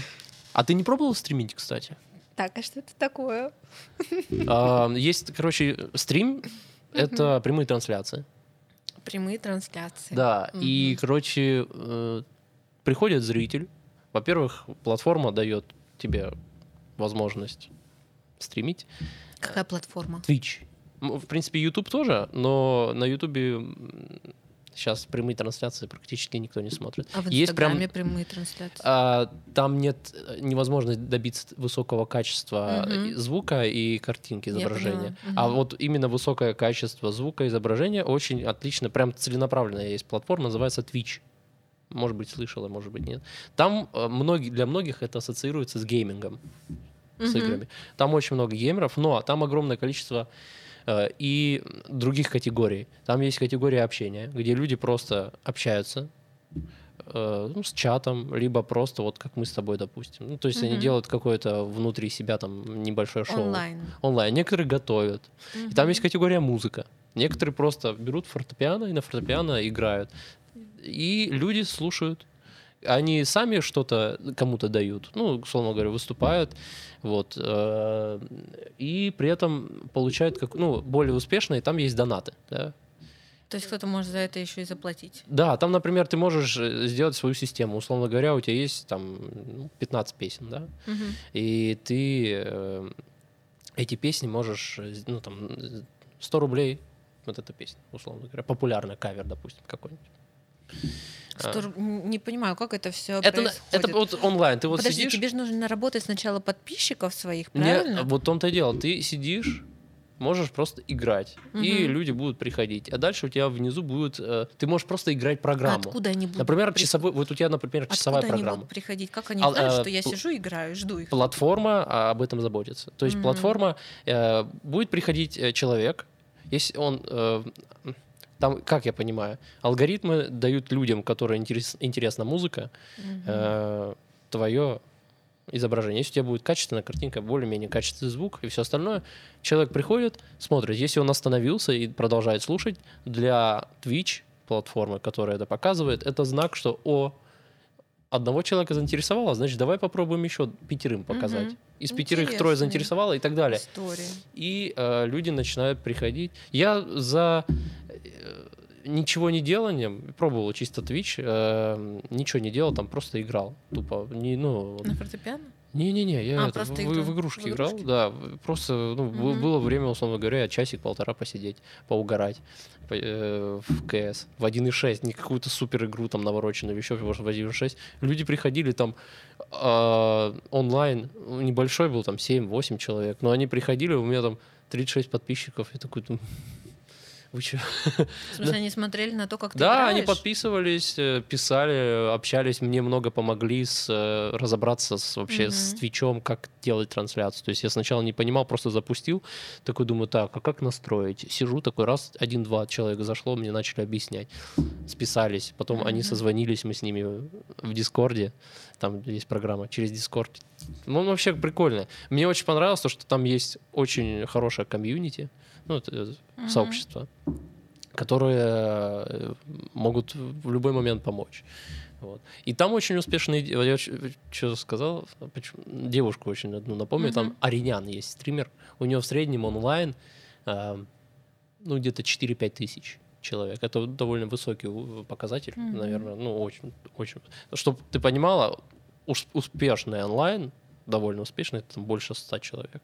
А ты не пробовал стримить, кстати? Так, а что это такое? А, Есть, короче, стрим. Это прямые трансляции. Прямые трансляции. Да, и, короче, э, приходит зритель. Во-первых, платформа дает тебе возможность стримить. Какая платформа? Twitch. М, В принципе, YouTube тоже, но на YouTube сейчас прямые трансляции практически никто не смотрит. А в Есть прям Инстаграме прямые трансляции? а, там нет э, невозможно добиться высокого качества и звука и картинки изображения. поняла. А вот именно высокое качество звука и изображения очень отлично, прям целенаправленная есть платформа, называется Twitch. Может быть, слышала, может быть, нет. Там э, многие, для многих это ассоциируется с геймингом. с Мгм. играми. Там очень много геймеров, но там огромное количество и других категорий. Там есть категория общения, где люди просто общаются э, ну, с чатом, либо просто вот как мы с тобой, допустим. Ну, то есть они Мгм. делают какое-то внутри себя там небольшое шоу. Онлайн. Онлайн. Некоторые готовят. И там есть категория музыка. Некоторые просто берут фортепиано и на фортепиано играют. И люди слушают. Они сами что-то кому-то дают, ну, условно говоря, выступают, вот, э, и при этом получают, как, ну, более успешные, там есть донаты, да. То есть кто-то может за это еще и заплатить. Да, там, например, ты можешь э, сделать свою систему, условно говоря, у тебя есть там ну, 15 песен, да, Мгм. и ты э, эти песни можешь, э, ну, там, э, 100 рублей, вот эта песня, условно говоря, популярный кавер, допустим, какой-нибудь. А. Руб- н- Не понимаю, как это все Это, это вот онлайн, ты вот Подожди, сидишь... тебе же нужно наработать сначала подписчиков своих, правильно? вот в том-то и дело, ты сидишь, можешь просто играть, и Мгм. люди будут приходить, а дальше у тебя внизу будет, э, ты можешь просто играть программу. Откуда они будут? Например, при- часовой, вот у тебя, например, часовая Откуда они программа. будут приходить? Как они А, знают, э, что я сижу, играю, жду их? Платформа а, об этом заботится. То есть Мгм. платформа э, будет приходить э, человек, если он э, там, как я понимаю, алгоритмы дают людям, которые интерес, интересна музыка, Мгм. э, твое изображение. Если у тебя будет качественная картинка, более-менее качественный звук и все остальное, человек приходит, смотрит. Если он остановился и продолжает слушать, для Twitch платформы, которая это показывает, это знак, что о одного человека заинтересовало, значит, давай попробуем еще пятерым показать. Мгм. Из пятерых трое Интересный. заинтересовало и так далее. История. И э, люди начинают приходить. Я за ничего не деланием пробовал чисто Twitch, э, ничего не делал, там просто играл. Тупо. Не, ну, На фортепиано? не-не-не, я А, это, в, играл. в игрушки В играл, да. Просто ну, Мгм. было время, условно говоря, часик-полтора посидеть, поугарать по- э, в КС. В 1.6, не какую-то супер игру там навороченную, еще может в 1.6. Люди приходили там а, онлайн, небольшой был, там 7-8 человек, но они приходили, у меня там 36 подписчиков, я такой, думаю, вы че? В смысле, они смотрели на то, как ты Да, они играешь? подписывались, э, писали, общались, мне много помогли с, э, разобраться с, вообще с Мгм. Твичом, как делать трансляцию. То есть я сначала не понимал, просто запустил, такой думаю, так, а как настроить? Сижу такой раз, один-два человека зашло, мне начали объяснять. Списались, потом они Мгм. созвонились, мы с ними в Дискорде, там есть программа через Дискорд. Ну, вообще прикольно. Мне очень понравилось то, что там есть очень хорошая комьюнити, ну, это, э, Мгм. сообщество, которые э, могут в любой момент помочь. Вот. И там очень успешные... Я что сказал? Почему? Девушку очень одну напомню. Там Мгм. Аринян есть стример. У нее в среднем онлайн э, ну, где-то 4-5 тысяч человек. Это довольно высокий показатель, Мгм. наверное. Ну, очень, очень. Чтобы ты понимала, ус- успешный онлайн, довольно успешный, это там больше 100 человек.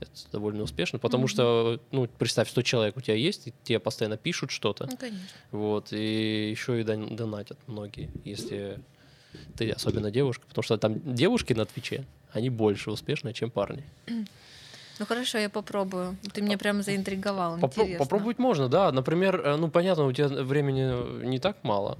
Это довольно успешно, потому Мгм. что, ну, представь, 100 человек у тебя есть, и тебе постоянно пишут что-то, Ну, конечно. вот, и еще и дон- донатят многие, если ты особенно девушка, потому что там девушки на Твиче, они больше успешные, чем парни. Ну хорошо, я попробую. Ты меня прям заинтриговал. Попро- Интересно. попробовать можно, да. Например, э, ну понятно, у тебя времени не так мало.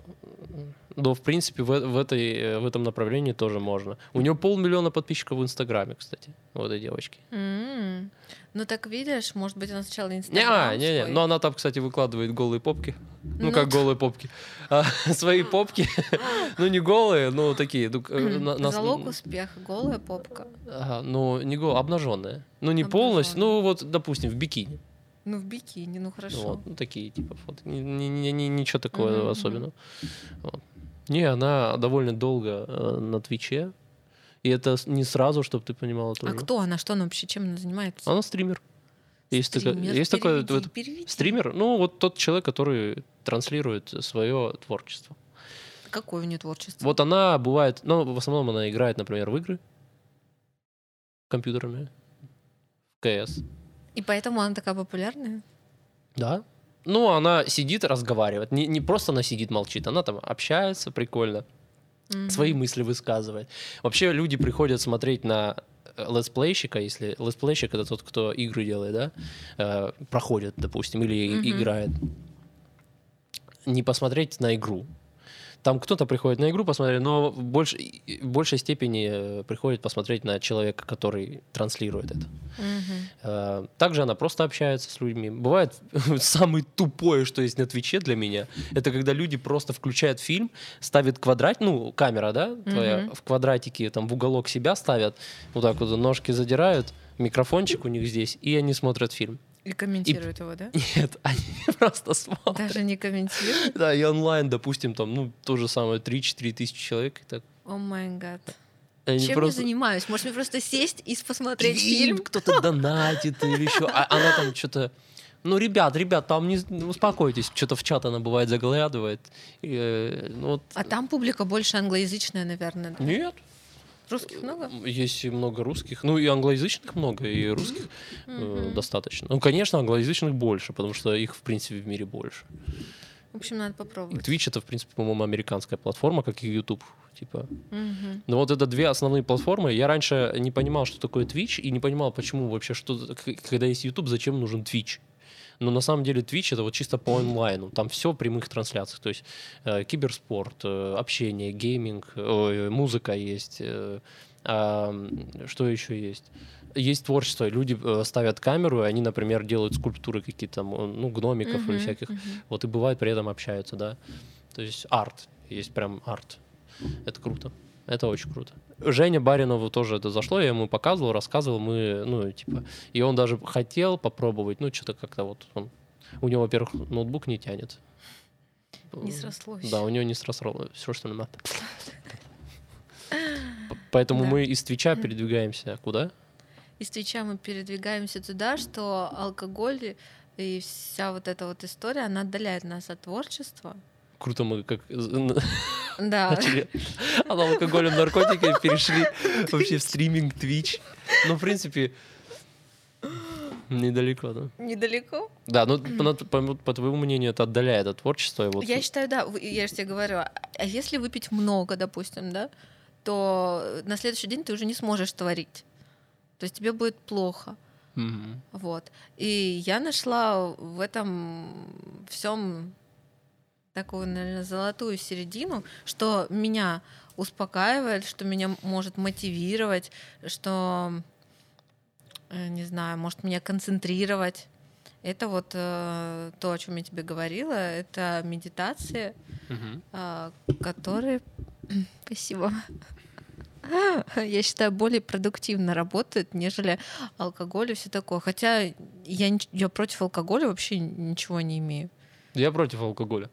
Но, в принципе, в, в, этой, э, в этом направлении тоже можно. У нее полмиллиона подписчиков в Инстаграме, кстати, у этой девочки. М. Ну так видишь, может быть, она сначала Не, Инстаграм а, не, не. свой. Но она там, кстати, выкладывает голые попки. Ну, Ну, как голые попки. А, свои попки. ну, не голые, но такие. ну, э, Мгм. на- на- Залог успеха, голая попка. Ага, ну, не голые, обнаженные. Ну, не полностью, ну, вот, допустим, в бикини. Ну в бикини, ну хорошо. Вот, ну, такие типа фото. Ни- ни- ни- ни- ничего такого особенного. Вот. Не, она довольно долго э, на Твиче. И это не сразу, чтобы ты понимала А тоже. кто она? Что она вообще? Чем она занимается? Она стример. Есть, такая- Стример? есть такой Переведи, вот переведи. стример. Ну, вот тот человек, который транслирует свое творчество. Какое у нее творчество? Вот она бывает, ну, в основном она играет, например, в игры компьютерами, в КС. И поэтому она такая популярная? Да. Ну, она сидит, разговаривает. Не, не просто она сидит, молчит, она там общается прикольно, Мгм. свои мысли высказывает. Вообще люди приходят смотреть на э, летсплейщика, если летсплейщик это тот, кто игры делает, да, э, проходит, допустим, или Мгм. играет. Не посмотреть на игру. Там кто-то приходит на игру посмотреть, но в, больш... в большей степени э, приходит посмотреть на человека, который транслирует это. Э, Также она просто общается с людьми. Бывает самое тупое, что есть на Твиче для меня, это когда люди просто включают фильм, ставят квадрат, ну, камера, да, твоя, Мгм. в квадратике, там, в уголок себя ставят, вот так вот ножки задирают, микрофончик у них здесь, и они смотрят фильм. И комментирует его, да? Нет, они просто смотрят. Даже не комментирует? Да, и онлайн, допустим, там, ну, то же самое, 3-4 тысячи человек. И так. О май гад. Они Чем просто- я занимаюсь? Может, мне просто сесть и посмотреть И фильм? Кто-то донатит или еще. А она там что-то... Ну, ребят, ребят, там не ну, успокойтесь. Что-то в чат она бывает заглядывает. И, э, ну, вот... А там публика больше англоязычная, наверное. да? Нет, Русских много? есть и много русских. Ну, и англоязычных много, и русских э, достаточно. Ну, конечно, англоязычных больше, потому что их, в принципе, в мире больше. В общем, надо попробовать. Twitch — это, в принципе, по-моему, американская платформа, как и YouTube. Типа, Мгм. Ну вот это две основные платформы. Я раньше не понимал, что такое Twitch, и не понимал, почему вообще, что, когда есть YouTube, зачем нужен Twitch. Но на самом деле Twitch это вот чисто по онлайну. Там все в прямых трансляциях. То есть э, киберспорт, э, общение, гейминг, ой, музыка есть. э, м, что еще есть? Есть творчество. Люди э, ставят камеру, и они, например, делают скульптуры какие-то, э, ну, гномиков или Мгм, всяких. мгм. Вот и бывает при этом общаются, да. То есть арт. Есть прям арт. Это круто. Это очень круто. Женя Баринову тоже это зашло, я ему показывал, рассказывал, мы, ну, типа, и он даже хотел попробовать, ну, что-то как-то вот он, у него, во-первых, ноутбук не тянет. Не срослось. Да, у него не срослось. Все, что надо. П- Поэтому Да. мы из Твича передвигаемся куда? Из Твича мы передвигаемся туда, что алкоголь и вся вот эта вот история, она отдаляет нас от творчества. Круто мы как Да. начали от алкоголя, наркотиков перешли вообще в стриминг Twitch. Ну, в принципе, недалеко, да. Недалеко. Да, ну, по, по- по твоему мнению, это отдаляет от творчества. Вот, Я считаю, да, я же тебе говорю, а а если выпить много, допустим, да, то на следующий день ты уже не сможешь творить. То есть тебе будет плохо. Мгм. Вот. И я нашла в этом всем такую, наверное, золотую середину, что меня успокаивает, что меня может мотивировать, что, э, не знаю, может меня концентрировать. Это вот э, то, о чем я тебе говорила, это медитации, Мгм. а, которые, спасибо, я считаю, более продуктивно работают, нежели алкоголь и все такое. Хотя я, я против алкоголя вообще ничего не имею. Я против алкоголя.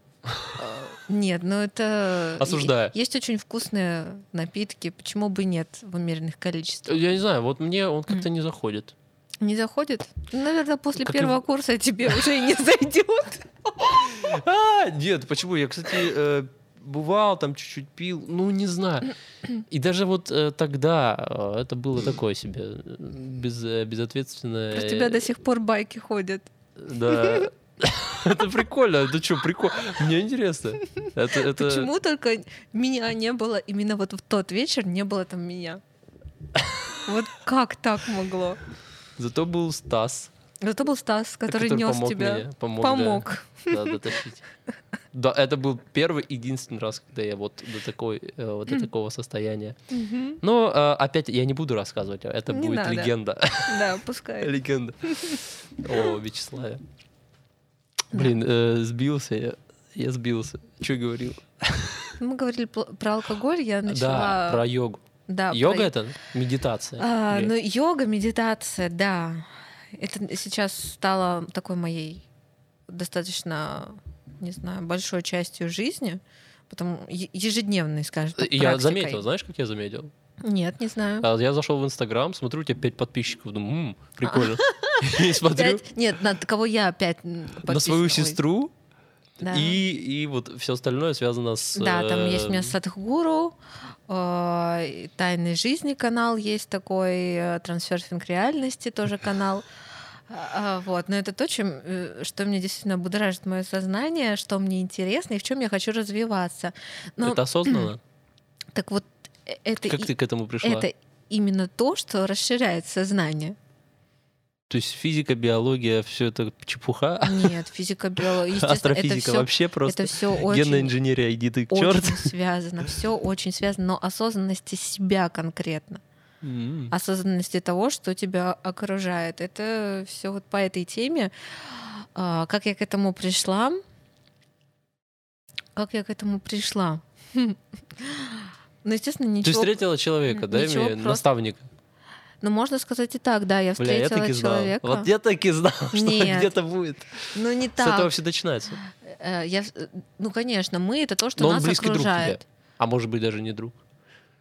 Нет, ну это... Осуждаю. Есть очень вкусные напитки, почему бы нет в умеренных количествах? Я не знаю, вот мне он как-то не заходит. Не заходит? Ну, Наверное, после Как первого курса тебе уже и не зайдет. А, нет, почему? Я, кстати, э, бывал, там чуть-чуть пил, ну, не знаю. И даже вот э, тогда э, это было такое себе, без, э, безответственное. У тебя до сих пор байки ходят. Да. Это прикольно. Это что, прикольно? Мне интересно. Это, это... Почему только меня не было именно вот в тот вечер не было там меня? Вот как так могло? Зато был Стас, Зато был Стас, который, нес помог тебя. мне, помог, да, Помог. да, дотащить. Да, это был первый единственный раз, когда я вот до такой, э, вот до такого состояния. Но э, опять я не буду рассказывать, это Не будет надо. легенда. Да, пускай. Легенда. О, Вячеславе. Блин, э, сбился я. Я сбился. Что говорил? Мы говорили про алкоголь, я начала... Да, про йогу. Да, про- Йога это медитация. А, Или- ну, йога, медитация, да. Это сейчас стало такой моей достаточно, не знаю, большой частью жизни, потом е- ежедневной, скажем так, я практикой. заметил, знаешь, как я заметил? Нет, не знаю. А, Я зашел в Инстаграм, смотрю, у тебя 5 подписчиков, думаю, «М, прикольно. И смотрю Нет, на кого я опять на свою сестру, да. и, и вот все остальное связано с... Да, там есть у меня э, Садхгуру, э, Тайной жизни канал есть такой, э, Трансферфинг реальности тоже канал. А, а, Вот, но это то, чем, э, что мне действительно будоражит мое сознание, что мне интересно и в чем я хочу развиваться. Но, Это осознанно? так вот, э, это, Как и- ты к этому пришла? это именно то, что расширяет сознание. То есть физика, биология, все это чепуха? Нет, физика, биология, естественно, это Астрофизика все, вообще просто. это все Генная очень, инженерия, иди ты к очень черту. связано, все очень связано, но осознанности себя конкретно. М. осознанности того, что тебя окружает. Это все вот по этой теме. А, Как я к этому пришла? Как я к этому пришла? Ну, естественно, Ты ничего. встретила человека, да, ничего, имею- просто- наставника? Ну, можно сказать и так, да, я Бля, я встретила так и знал. человека. Вот я так и знал, что где-то будет. Ну, не С этого так. все начинается. Э, я, э, ну, конечно, мы это то, что Но он нас близкий друг тебе. окружает. А может быть, даже не друг.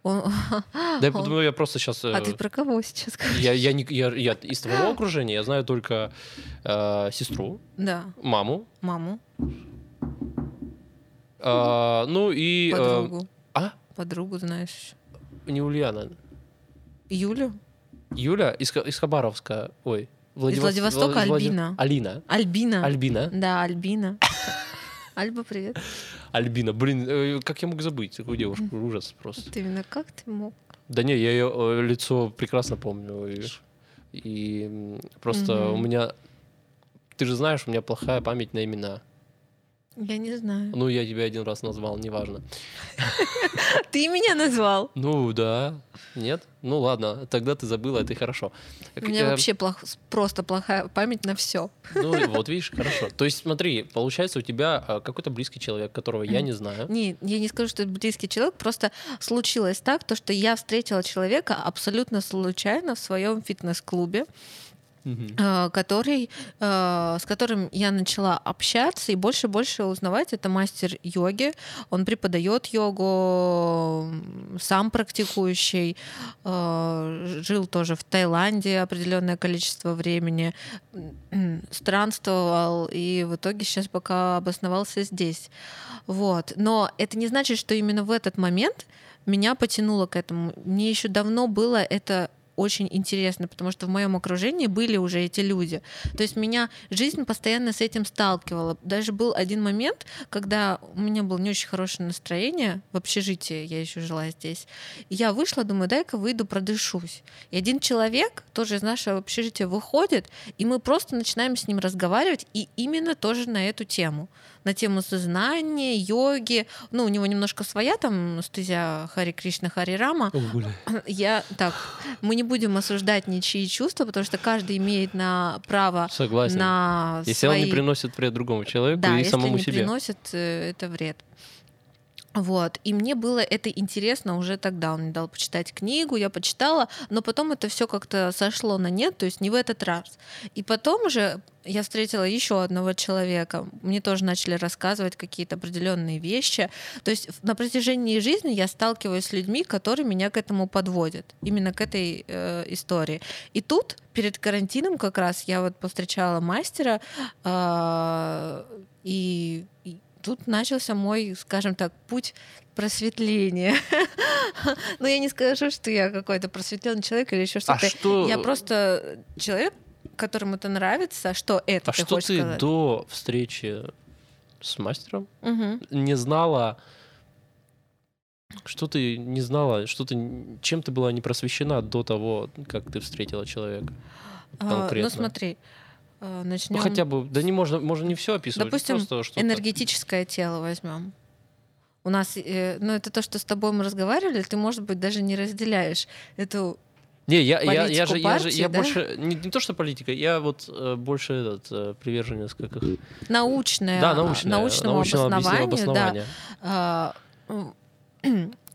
Он- Да, я Он- думаю, я просто сейчас... А ты про кого сейчас говоришь? Я, я, не, я, я из твоего окружения я знаю только э, сестру, Да, маму, маму, э, ну и... э, подругу. а? Подругу знаешь. Не Ульяна. Юлю? Юля из, из Хабаровска. Ой. Владивос- Владивостока Влад- Влади- Альбина. Алина. Альбина. Альбина. Да, Альбина. Альба, привет. Альбина. Блин, э, как я мог забыть такую девушку? Ужас просто. Ты именно как ты мог? Да не, я ее лицо прекрасно помню. И, просто у меня... Ты же знаешь, у меня плохая память на имена. Я не знаю. Ну, я тебя один раз назвал, неважно. Ты меня назвал. Ну, да. Нет? Ну, ладно. Тогда ты забыла, это хорошо. У меня Э, вообще просто плохая память на все. Ну, вот видишь, хорошо. То есть, смотри, получается, у тебя а, какой-то близкий человек, которого я не знаю. Не, я не скажу, что это близкий человек, просто случилось так, то, что я встретила человека абсолютно случайно в своем фитнес-клубе, Э, который, э, с которым я начала общаться и больше и больше узнавать. Это мастер йоги. Он преподает йогу, сам практикующий, э, жил тоже в Таиланде определенное количество времени, странствовал и в итоге сейчас пока обосновался здесь. Вот. Но это не значит, что именно в этот момент меня потянуло к этому. Мне еще давно было это очень интересно, потому что в моем окружении были уже эти люди. То есть меня жизнь постоянно с этим сталкивала. Даже был один момент, когда у меня было не очень хорошее настроение в общежитии, я еще жила здесь. И я вышла, думаю, дай-ка выйду, продышусь. И один человек, тоже из нашего общежития, выходит, и мы просто начинаем с ним разговаривать, и именно тоже на эту тему. На тему сознания, йоги. Ну, у него немножко своя там стезя Хари Кришна, Хари Рама. О. Я так, мы не будем осуждать ничьи чувства, потому что каждый имеет на право Согласен. на Если свои... он не приносит вред другому человеку да, и если самому не себе. приносит э, это вред. Вот. И мне было это интересно уже тогда. Он мне дал почитать книгу, я почитала, но потом это все как-то сошло на нет, то есть не в этот раз. И потом уже я встретила еще одного человека. Мне тоже начали рассказывать какие-то определенные вещи. То есть на протяжении жизни я сталкиваюсь с людьми, которые меня к этому подводят, именно к этой э, истории. И тут перед карантином как раз я вот повстречала мастера, и, и тут начался мой, скажем так, путь просветления. Но я не скажу, что я какой-то просветленный человек или еще А что-то. что, Я просто человек, которому это нравится. Что это а ты что ты сказать? до встречи с мастером Мгм. не знала, что ты не знала, что ты, чем ты была не просвещена до того, как ты встретила человека? А, конкретно? Ну смотри, а, Ну, начнем. хотя бы, да не можно, можно не все описывать, Допустим, просто что-то. энергетическое тело возьмем. У нас, э, ну это то, что с тобой мы разговаривали, ты, может быть, даже не разделяешь эту Не, я, я, я же, я же, партии, я да? больше, не, не то что политика, я вот э, больше этот, э, приверженец, как их... научное, Да, научное, научному научного обоснованию, обоснования. да.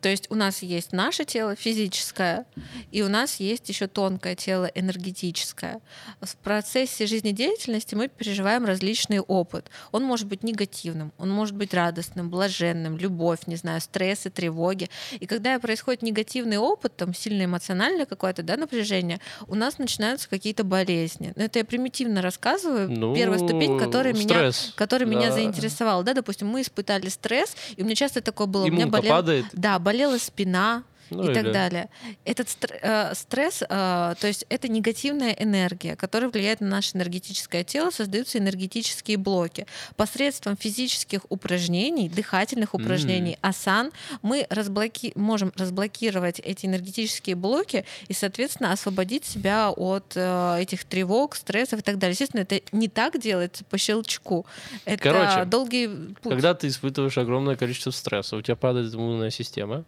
То есть у нас есть наше тело физическое, и у нас есть еще тонкое тело энергетическое. В процессе жизнедеятельности мы переживаем различный опыт. Он может быть негативным, он может быть радостным, блаженным, любовь, не знаю, стрессы, тревоги. И когда происходит негативный опыт, там сильно эмоциональное какое-то да, напряжение, у нас начинаются какие-то болезни. Но это я примитивно рассказываю. Ну, Первая ступень, которая меня стресс, который меня да. заинтересовал. Да, допустим, мы испытали стресс, и у меня часто такое было. у меня болел, падает. да, болела спина, Ну, и так или- далее. Этот э, стресс, э, то есть это негативная энергия, которая влияет на наше энергетическое тело, создаются энергетические блоки. Посредством физических упражнений, дыхательных упражнений, асан, мы разблоки- можем разблокировать эти энергетические блоки и, соответственно, освободить себя от э, этих тревог, стрессов и так далее. Естественно, это не так делается по щелчку. Это Короче, долгий путь. Когда ты испытываешь огромное количество стресса, у тебя падает иммунная система,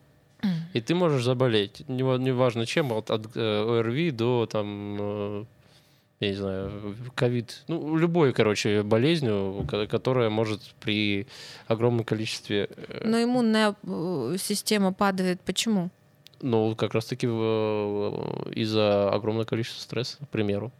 и ты можешь заболеть, нева- неважно чем, от, от э, ОРВИ до там, э, я не знаю, ковид, ну, любой, короче, болезнью, ко- которая может при огромном количестве, э, Но иммунная система падает. Почему? ну, как раз-таки из-за огромного количества стресса, к примеру.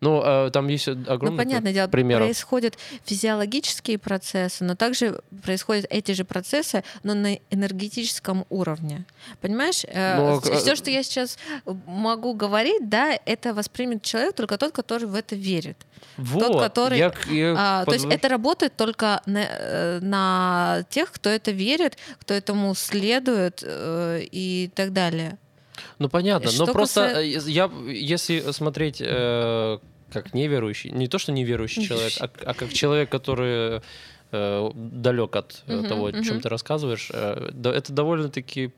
Ну, э, там есть огромное ну, понятное дело, примеров. происходят физиологические процессы, но также происходят эти же процессы, но на энергетическом уровне. Понимаешь? Ну, а- Все, что я сейчас могу говорить, да, это воспримет человек только тот, который в это верит. Вот, который, я я А, то есть это работает только на, э, на тех, кто это верит, кто этому следует э, и так далее. Ну понятно, но Что просто касается- э, я, если смотреть э, как неверующий, не то что неверующий человек, а, а как человек, который э, далек от э, того, о чем ты рассказываешь, э, да, это довольно-таки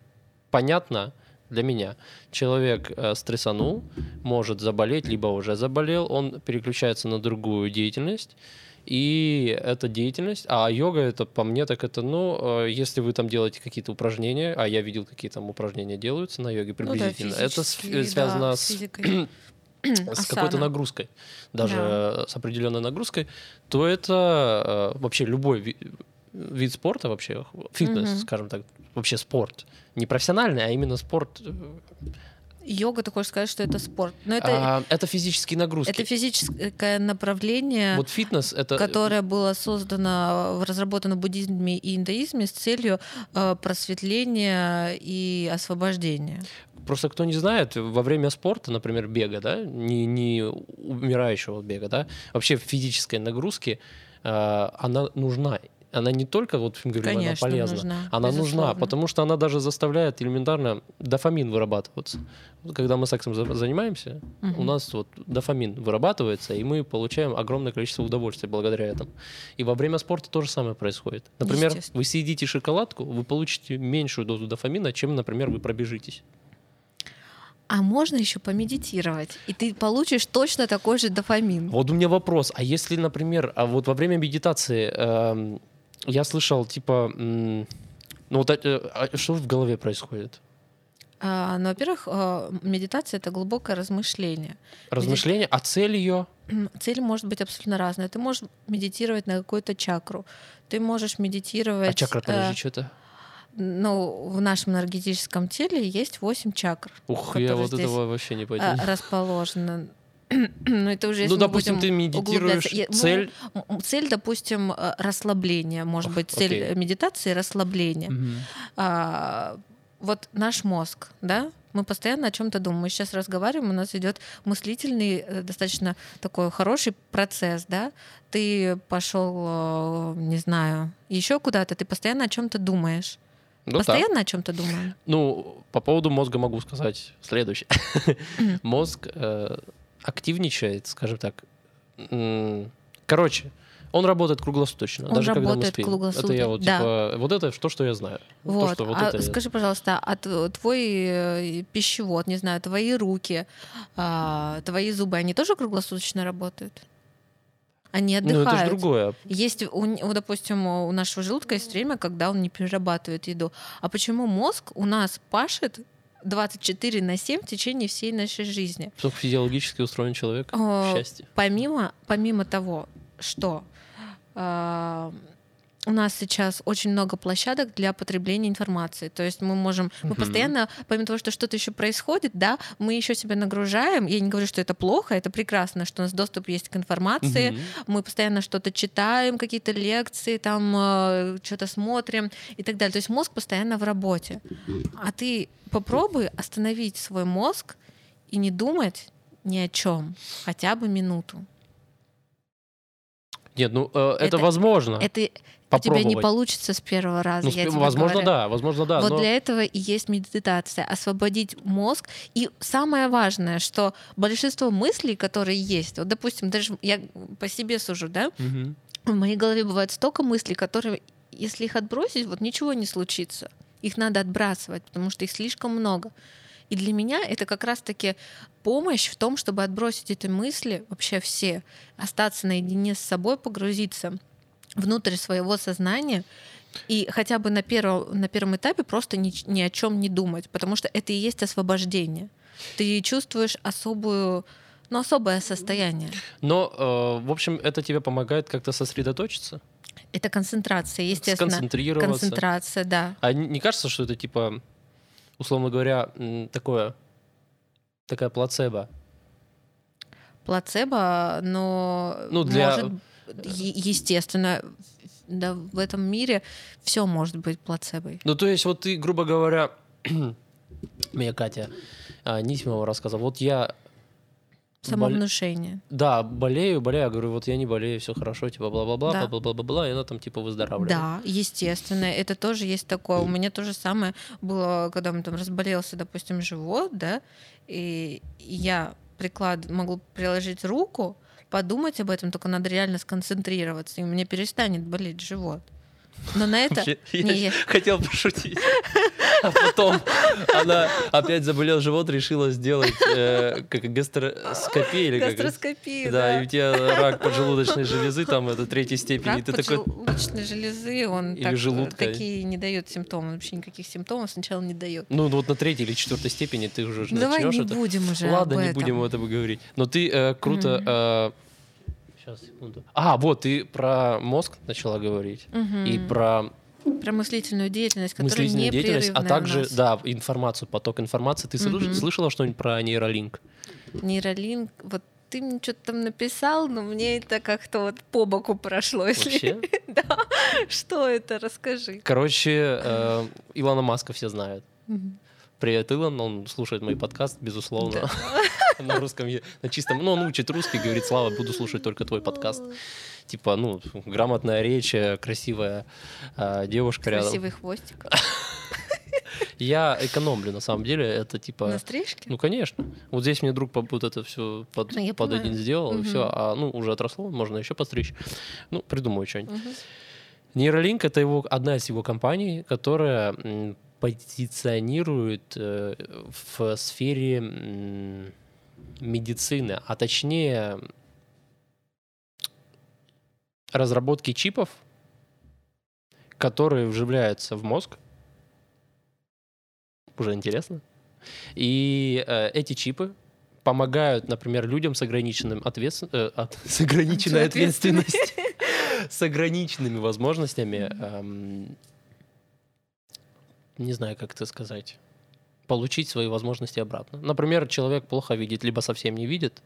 понятно для меня. Человек э, стрессанул, может заболеть, либо уже заболел, он переключается на другую деятельность. И эта деятельность, а йога это по мне так это, ну, э, если вы там делаете какие-то упражнения, а я видел, какие там упражнения делаются на йоге Ну да, приблизительно, это с- физически, да, связано с с физикой. с какой-то нагрузкой, даже Да. э, с определенной нагрузкой, то это э, вообще любой ви- вид спорта вообще, фитнес, Мгм. скажем так, вообще спорт. Не профессиональный, а именно спорт. Йога, ты хочешь сказать, что это спорт. Но это, а, это физические нагрузки. это физическое направление, Вот фитнес это... которое было создано, э, разработано в буддизме и иудаизме с целью э, просветления и освобождения. Просто кто не знает, во время спорта, например, бега, да, не, не умирающего бега, да, вообще физической нагрузки, э, она нужна. Она не только, вот мы говорим, она полезна, нужна. она нужна, потому что она даже заставляет элементарно дофамин вырабатываться. Когда мы сексом за- занимаемся, Мгм. у нас вот дофамин вырабатывается, и мы получаем огромное количество удовольствия благодаря этому. И во время спорта то же самое происходит. Например, вы съедите шоколадку, вы получите меньшую дозу дофамина, чем, например, вы пробежитесь. А можно еще помедитировать, и ты получишь точно такой же дофамин. Вот у меня вопрос. А если, например, а вот во время медитации эм, я слышал, типа, ну вот это, а что в голове происходит? А, ну, во-первых, э, медитация это глубокое размышление. Размышления, а цель ее? Цель может быть абсолютно разная. Ты можешь медитировать на какую-то чакру. Ты можешь медитировать. А чакра, э, подожди, что это? ну, в нашем энергетическом теле есть восемь чакр, Ух, я вот здесь, этого вообще не пойду. э, расположены. Ну, это уже ну, допустим, ты медитируешь. Я- ну, цель... м, цель, допустим, э, расслабление. Может Ох, быть, цель окей. э, медитации расслабление. Мгм. А, вот наш мозг, да, мы постоянно о чем-то думаем. Мы сейчас разговариваем, у нас идет мыслительный, э, достаточно такой хороший процесс, да. Ты пошел, не знаю, еще куда-то, ты постоянно о чем-то думаешь. Ну, постоянно о чем-то думаем. Ну, по поводу мозга могу сказать следующее. Мозг э, активничает, скажем так. Короче, он работает круглосуточно, Он даже когда мы работает спим. Это круглосуточно, я вот, да. типа, вот это то, что я знаю. То, Вот. что вот а это скажи, пожалуйста, а твой э, пищевод, не знаю, твои руки, а, твои зубы, они тоже круглосуточно работают? Они Ну, это же отдыхают. другое. Есть, у, допустим, у нашего желудка есть время, когда он не перерабатывает еду. А почему мозг у нас пашет 24 на 7 в течение всей нашей жизни? Чтобы физиологически устроен человек. О, Счастье. Помимо, помимо того, что а, у нас сейчас очень много площадок для потребления информации. То есть мы можем, мы Мгм. постоянно, помимо того, что что-то еще происходит, да, мы еще себя нагружаем. Я не говорю, что это плохо, это прекрасно, что у нас доступ есть к информации. Мгм. Мы постоянно что-то читаем, какие-то лекции, там э, что-то смотрим и так далее. То есть мозг постоянно в работе. А ты попробуй остановить свой мозг и не думать ни о чем хотя бы минуту. Нет, ну э, это, Это- возможно. Это у тебя не попробовать. получится с первого раза. Ну, я тебе возможно, говорю. да, возможно, да. вот но- для этого и есть медитация, освободить мозг. И самое важное, что большинство мыслей, которые есть, вот, допустим, даже я по себе сужу, да, Мгм. в моей голове бывает столько мыслей, которые, если их отбросить, вот ничего не случится. Их надо отбрасывать, потому что их слишком много. И для меня это как раз-таки помощь в том, чтобы отбросить эти мысли, вообще все, остаться наедине с собой, погрузиться внутрь своего сознания и хотя бы на первом, на первом этапе просто ни, ни о чем не думать, потому что это и есть освобождение. Ты чувствуешь особую, ну, особое состояние. Но, э, в общем, это тебе помогает как-то сосредоточиться, Это концентрация, естественно. сконцентрироваться. Концентрация, да. А не не кажется, что это типа, условно говоря, такое, такая плацебо? Плацебо, но Ну, для- может, естественно, да, в этом мире все может быть плацебой. Ну, то есть, вот ты, грубо говоря, мне Катя а, Нисимова рассказала, вот я бол- Самовнушение. Да, болею, болею. Я говорю, вот я не болею, все хорошо, типа бла-бла-бла, Да. бла-бла-бла-бла, и она там типа выздоравливает. Да, естественно, это тоже есть такое. У меня то же самое было, когда мне там разболелся, допустим, живот, да, и я приклад могу приложить руку, подумать об этом, только надо реально сконцентрироваться, и меня перестанет болеть живот. Но на это... Я Не, я- хотел пошутить. А потом она опять заболел живот, решила сделать э, как гастроскопию или как это? Гастроскопия, Да, и у тебя рак поджелудочной железы, там это третьей степени. Рак ты такой, поджелудочной железы, он Или так, э, желудка. такие не дает симптомов, вообще никаких симптомов сначала не дает. ну вот на третьей или четвертой степени ты уже Давай начнешь не это. будем уже Ладно, не будем об этом говорить. Но ты э, круто... Сейчас, секунду. А, вот, ты про мозг начала говорить. Мгм. И про Про мыслительную деятельность, которая мыслительную деятельность, а также, нас. да, информацию, поток информации. Ты Мгм. слышала что-нибудь про нейролинк? Нейролинк, вот ты мне что-то там написал, но мне это как-то вот по боку прошло. Если... Вообще? Да. Что это? Расскажи. Короче, э, Илона Маска все знают. Привет, Илон, он слушает мой подкаст, безусловно, на русском, на чистом, ну, он учит русский, говорит, Слава, буду слушать только твой подкаст. Типа, ну, грамотная речь, э, красивая э, девушка рядом. Красивый хвостик. Я экономлю, на самом деле, это типа... На стрижке? Ну, конечно. Вот здесь мне друг вот это все под, Ну, под один сделал, и Мгм. все. А, ну, уже отросло, можно еще постричь. Ну, придумаю что-нибудь. Мгм. Нейролинк это его одна из его компаний, которая позиционирует э, в сфере медицины, а точнее разработки чипов, которые вживляются в мозг. Уже интересно. И э, эти чипы помогают, например, людям с ограниченным ответствен- э, от- с ограниченной Ответственность. ответственностью, с ограниченными возможностями, эм, не знаю, как это сказать, получить свои возможности обратно. Например, человек плохо видит, либо совсем не видит.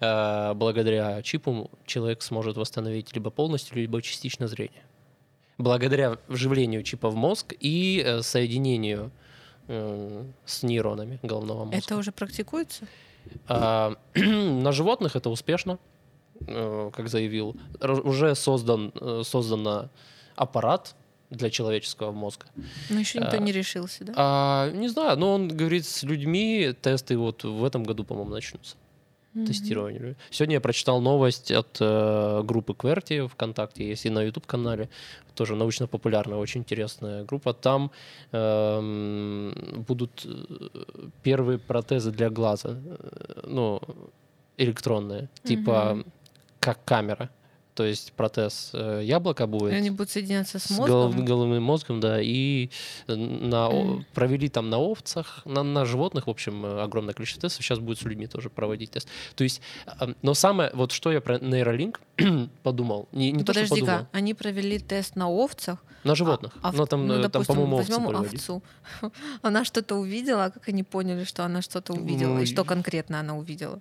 Э, Благодаря чипу человек сможет восстановить либо полностью, либо частично зрение. Благодаря вживлению чипа в мозг и э, соединению э, с нейронами головного мозга. Это уже практикуется? А, На животных это успешно, как заявил. Уже создан, создан аппарат для человеческого мозга. Но еще никто А, не решился, да? А, не знаю, но он говорит, с людьми тесты вот в этом году, по-моему, начнутся. Мгм. Тестирование. Сегодня я прочитал новость от э, группы Кверти ВКонтакте, есть и на YouTube-канале, тоже научно-популярная, очень интересная группа. Там эм, будут э, первые протезы для глаза, э, ну, электронные, типа Мгм. как камера. То есть протез э, яблока будет И Они будут соединяться с с голов- мозгом? головным мозгом, да, и на, Мгм. провели там на овцах, на, на животных, в общем, э, огромное количество тестов. Сейчас будет с людьми тоже проводить тест. То есть, а, но самое, вот что я про нейролинк подумал, не, не то, что подумал, Подожди-ка, они провели тест на овцах, на животных. А- но там, ну, э, там допустим, по-моему, овцы возьмем овцу. Она что-то увидела, а как они поняли, что она что-то увидела? Ну, и что конкретно она увидела?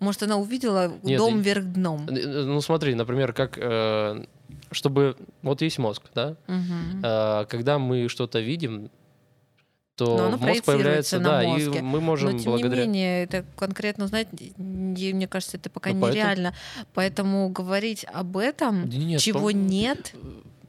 Может, она увидела Нет, дом вверх дном? Э, э, Ну смотри, например, как, э, чтобы, вот есть мозг, да, Мгм. Э, когда мы что-то видим, то мозг появляется, да, мозге. и мы можем Но тем благодаря... не менее, это конкретно узнать, не- мне кажется, это пока Ну, поэтому- нереально. Поэтому говорить об этом, нет, чего по- нет,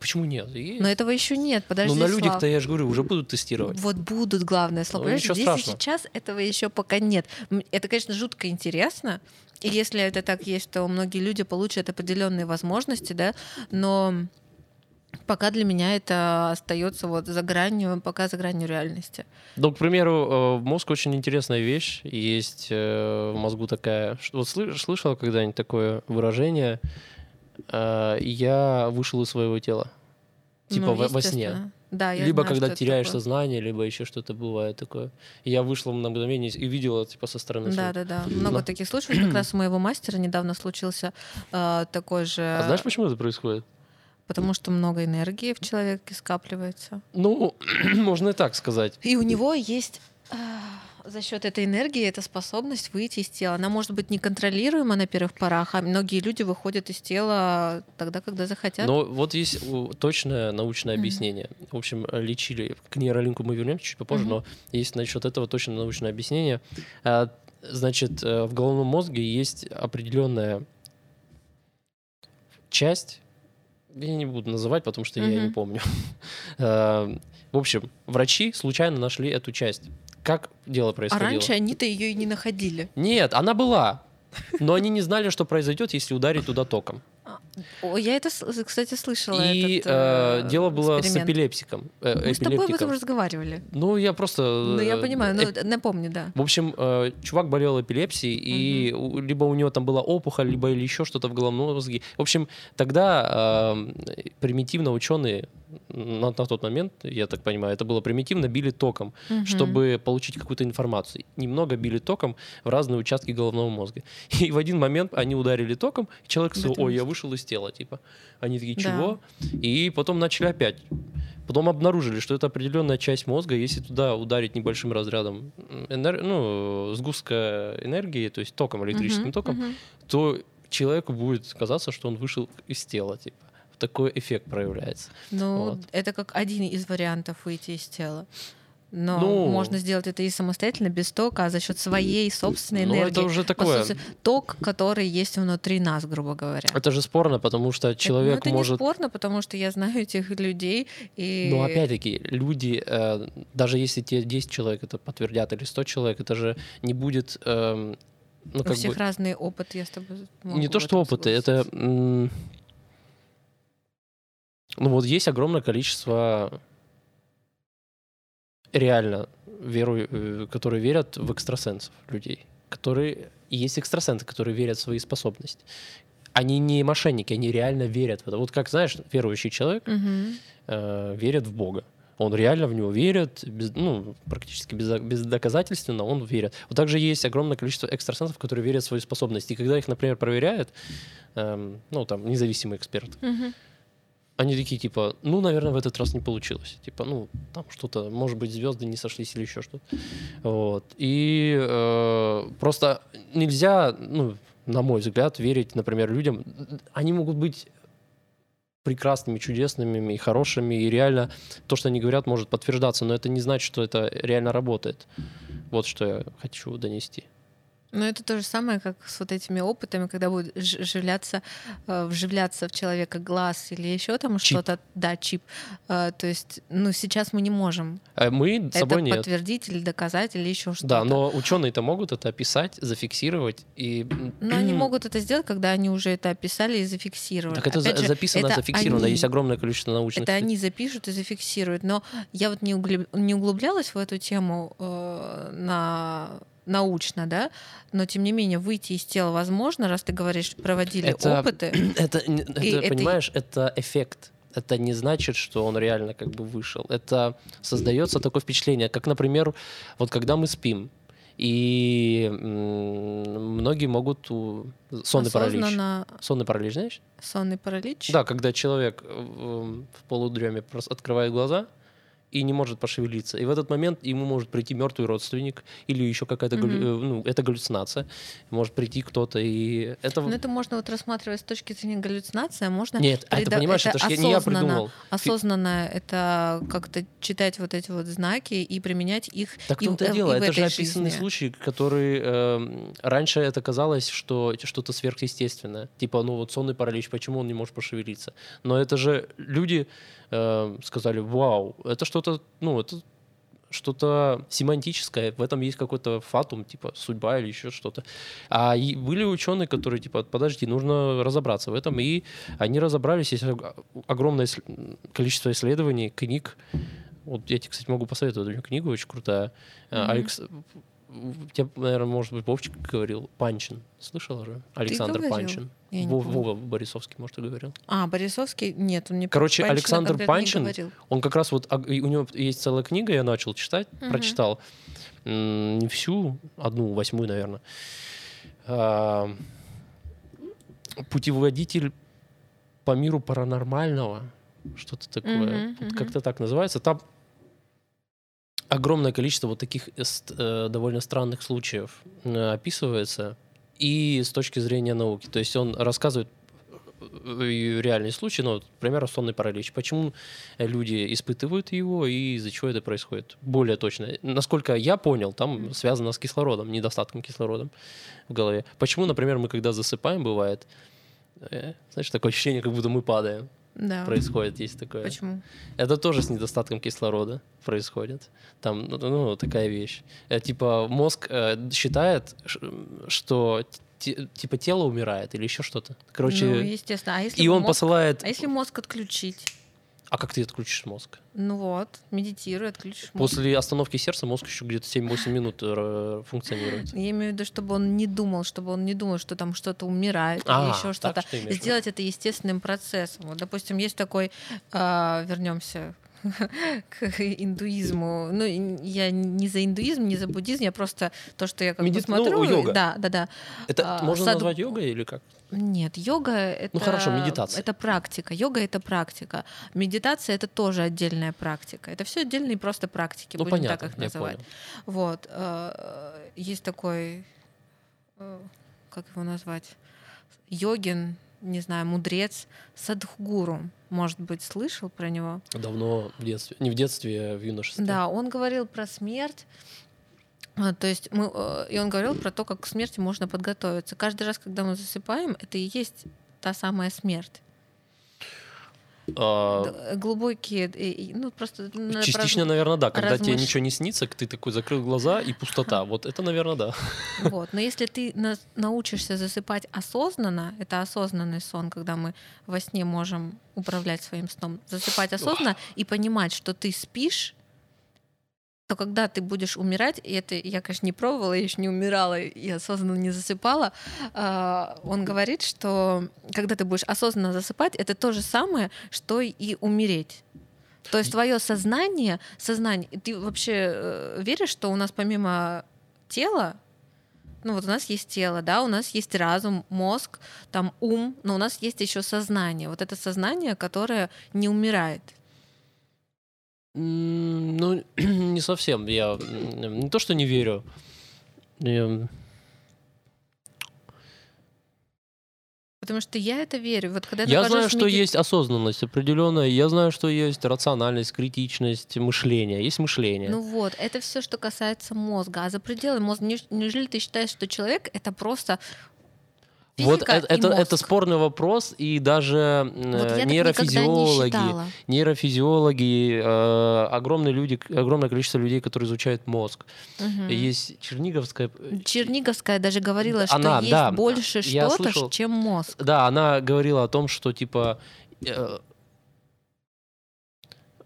Почему нет? Есть. но этого еще нет. Подожди, ну, на людях-то, я же говорю, уже будут тестировать. Вот будут, главное слово. Ну, Здесь страшного. и сейчас этого еще пока нет. Это, конечно, жутко интересно. И если это так есть, то многие люди получат определенные возможности, да, но пока для меня это остается вот за гранью, пока за гранью реальности. Ну, к примеру, э, мозг очень интересная вещь. Есть э, в мозгу такая... Вот слы- слышала когда-нибудь такое выражение «я вышел из своего тела»? Типа Ну, во, сне. Да, я либо знаю, когда теряешь такое. сознание, либо еще что-то бывает такое. И я вышел на мгновение и видела типа со стороны. Да, да, да. Много Да. таких случаев. Как раз у моего мастера недавно случился э, такой же. А знаешь, почему это происходит? Потому что много энергии в человеке скапливается. Ну, можно и так сказать. И у него есть а, за счет этой энергии эта способность выйти из тела. Она может быть неконтролируема на первых порах, а многие люди выходят из тела тогда, когда захотят. Но вот есть точное научное объяснение. В общем, лечили. К нейролинку мы вернемся чуть попозже, Мгм. но есть насчет этого точное научное объяснение. А, Значит, э, в головном мозге есть определенная часть, я не буду называть, потому что я не помню. Э, В общем, врачи случайно нашли эту часть. Как дело а происходило? раньше они-то ее и не находили. Нет, она была. Но они не знали, что произойдет, если ударить туда током. О, я это, с- кстати, слышала. И этот, э, э, дело было с эксперимент. эпилепсиком. э, Мы с тобой об этом эпилептиком. разговаривали. Ну, я просто... Ну, я э, понимаю, ну, э, напомни, да. В общем, э, чувак болел эпилепсией, и либо у него там была опухоль, либо или еще что-то в головном мозге. В общем, тогда э, примитивно ученые на, на тот момент, я так понимаю, это было примитивно, били током, Мгм. чтобы получить какую-то информацию. Немного били током в разные участки головного мозга. И в один момент они ударили током, и человек сказал, ой, я вышел из тела, типа. Они такие, Да. чего? И потом начали опять. Потом обнаружили, что это определенная часть мозга, если туда ударить небольшим разрядом энер- ну, сгустка энергии, то есть током, электрическим Мгм, током, мгм. то человеку будет казаться, что он вышел из тела, типа. Такой эффект проявляется. Ну, Вот. это как один из вариантов выйти из тела. Но Ну. можно сделать это и самостоятельно, без тока, а за счет своей собственной Ну, энергии. это уже По такое. сути, ток, который есть внутри нас, грубо говоря. Это же спорно, потому что Это- человек ну, это может... не спорно, потому что я знаю этих людей. И... Но опять-таки, люди, э, даже если те 10 человек это подтвердят или 100 человек, это же не будет... эм, ну, У как всех бы, разный опыт, я с тобой не то, что опыты, это... м, Ну вот есть огромное количество реально веру, э, которые верят в экстрасенсов людей, которые есть экстрасенсы, которые верят в свои способности. Они не мошенники, они реально верят в это. Вот как знаешь, верующий человек Мгм. э, верит в Бога. Он реально в него верит, без, ну, практически без, бездоказательственно он верит. Вот также есть огромное количество экстрасенсов, которые верят в свои способности. И когда их, например, проверяют, эм, ну, там, независимый эксперт, Мгм. Они такие, типа, ну, наверное, в этот раз не получилось. Типа, ну, там что-то, может быть, звезды не сошлись или еще что-то. Вот. И э, просто нельзя, ну, на мой взгляд, верить, например, людям. Они могут быть прекрасными, чудесными и хорошими, и реально то, что они говорят, может подтверждаться, но это не значит, что это реально работает. Вот что я хочу донести. Но это то же самое, как с вот этими опытами, когда будет вживляться, э, вживляться в человека глаз или еще там что-то, да, чип. Э, То есть, ну, сейчас мы не можем А мы с собой это нет. подтвердить или доказать или еще что-то. Да, но ученые-то могут это описать, зафиксировать и... Но они могут это сделать, когда они уже это описали и зафиксировали. Так это за- же, записано, это зафиксировано. они- Есть огромное количество научных... Это они запишут и зафиксируют. Но я вот не, углуб- не углублялась в эту тему э, на научно, да, но тем не менее выйти из тела возможно, раз ты говоришь, проводили Это- опыты. Это, это, это- понимаешь, это эффект. Это не значит, что он реально как бы вышел. Это создается такое впечатление, как, например, вот когда мы спим, и многие могут у- сонный паралич. Осознанно Сонный паралич, знаешь? сонный паралич. Да, когда человек э, в полудреме открывает глаза, и не может пошевелиться. И в этот момент ему может прийти мертвый родственник или еще какая-то галлю- э, ну, это галлюцинация. Может прийти кто-то и это. Ну, это можно вот рассматривать с точки зрения галлюцинации, а можно... Нет, а это прида- понимаешь, это, ж я- не я осознанно. придумал. Фи- Осознанно это как-то читать вот эти вот знаки и применять их Так в и, том-то и в- дело, и в это же этой описанный жизни. случай, который эм, раньше это казалось, что это что-то сверхъестественное. Типа, ну вот сонный паралич, почему он не может пошевелиться? Но это же люди эм, сказали, вау, это что-то, ну, это что-то семантическое, в этом есть какой-то фатум, типа судьба или еще что-то. А и были ученые, которые типа, подожди, нужно разобраться в этом, и они разобрались, есть ог- огромное количество исследований, книг. Вот я тебе, кстати, могу посоветовать одну книгу, очень крутая. Э, Мгм. Алекс, тебе, наверное, может быть, Вовчик говорил, Панчин. Слышал же? Александр? Панчин. Не Вов-. Вова Борисовский, может, и говорил. А, Борисовский? Нет, он мне Короче, Панчина Александр не Панчин. Он как раз вот, а, у него есть целая книга, я начал читать, Мгм. прочитал. Не всю, одну, восьмую, наверное. А, Путеводитель по миру паранормального. Что-то такое. Мгм, Вот мгм. Как-то так называется. Там огромное количество вот таких э, э, довольно странных случаев э, описывается. И с точки зрения науки. То есть он рассказывает и реальные случаи, ну, примеру, сонный паралич. Почему люди испытывают его и из-за чего это происходит? Более точно. Насколько я понял, там связано с кислородом, недостатком кислорода в голове. Почему, например, мы когда засыпаем, бывает, э, знаешь, такое ощущение, как будто мы падаем. Да. Происходит, есть такое. Почему? Это тоже с недостатком кислорода происходит. Там, ну, ну, такая вещь. Э, Типа мозг э, считает, что те- типа тело умирает или еще что-то. Короче, Ну, естественно. А если и он мозг- посылает... А если мозг отключить? А как ты отключишь мозг? Ну вот, медитируй, отключишь мозг. После остановки сердца мозг еще где-то 7-8 минут э, функционирует. Я имею в виду, чтобы он не думал, чтобы он не думал, что там что-то умирает А, или еще что-то. что. Сделать это естественным процессом. Вот, допустим, есть такой, а, вернемся к индуизму. Ну, я не за индуизм, не за буддизм, я просто то, что я как Меди- бы смотрю. ну, йога. Да, да, да. Это А, можно саду- назвать йогой или как? Нет, йога это Ну, хорошо, медитация. Это практика. Йога это практика. Медитация это тоже отдельная практика. Это все отдельные просто практики, Ну, будем понятно, так их называть. понял. Вот. э, Есть такой, э, как его назвать, йогин, не знаю, мудрец, садхгуру. Может быть, слышал про него? Давно в детстве. Не в детстве, а в юношестве. Да, он говорил про смерть. А, То есть мы, э, и он говорил про то, как к смерти можно подготовиться. Каждый раз, когда мы засыпаем, это и есть та самая смерть. А, Д- Глубокие, и, ну просто надо Частично, прозу- наверное, да. Когда тебе размыш- ничего не снится, ты такой закрыл глаза и пустота. Вот это, наверное, да. Вот. Но если ты на- научишься засыпать осознанно, это осознанный сон, когда мы во сне можем управлять своим сном, засыпать осознанно и понимать, что ты спишь, то когда ты будешь умирать, и это я, конечно, не пробовала, я еще не умирала и осознанно не засыпала, а, он говорит, что когда ты будешь осознанно засыпать, это то же самое, что и умереть. То есть твое сознание, сознание, ты вообще э, веришь, что у нас помимо тела, ну вот у нас есть тело, да, у нас есть разум, мозг, там ум, но у нас есть еще сознание. Вот это сознание, которое не умирает. Ну, не совсем. Я не то, что не верю. Я- Потому что я это верю. Вот когда Я знаю, что меди- есть осознанность определенная. Я знаю, что есть рациональность, критичность, мышление. Есть мышление. Ну вот, это все, что касается мозга. А за пределы мозга, неужели ты считаешь, что человек это просто вот физика это, это, это спорный вопрос, и даже э, Вот никогда не нейрофизиологи, нейрофизиологи, э, огромные люди, огромное количество людей, которые изучают мозг. Мгм. Есть Черниговская. Черниговская даже говорила, что Она, есть да, больше что-то, чем мозг. Да, она говорила о том, что типа э,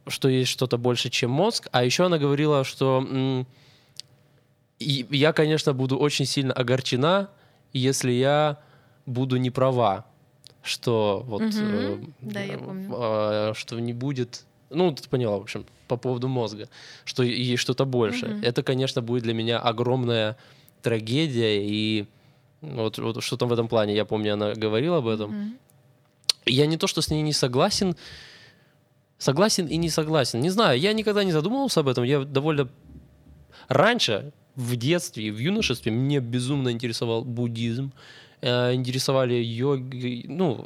что есть что-то больше, чем мозг, а еще она говорила, что м, и я, конечно, буду очень сильно огорчена, если я буду не права, что вот э, Да, помню. э, что не будет, ну ты поняла, в общем, по поводу мозга, что есть что-то больше. Мгм. Это, конечно, будет для меня огромная трагедия и вот, вот что-то в этом плане, я помню, она говорила об этом. Мгм. Я не то, что с ней не согласен, Согласен и не согласен. Не знаю, я никогда не задумывался об этом. Я довольно раньше, в детстве и в юношестве, мне безумно интересовал буддизм, э, интересовали йоги, ну,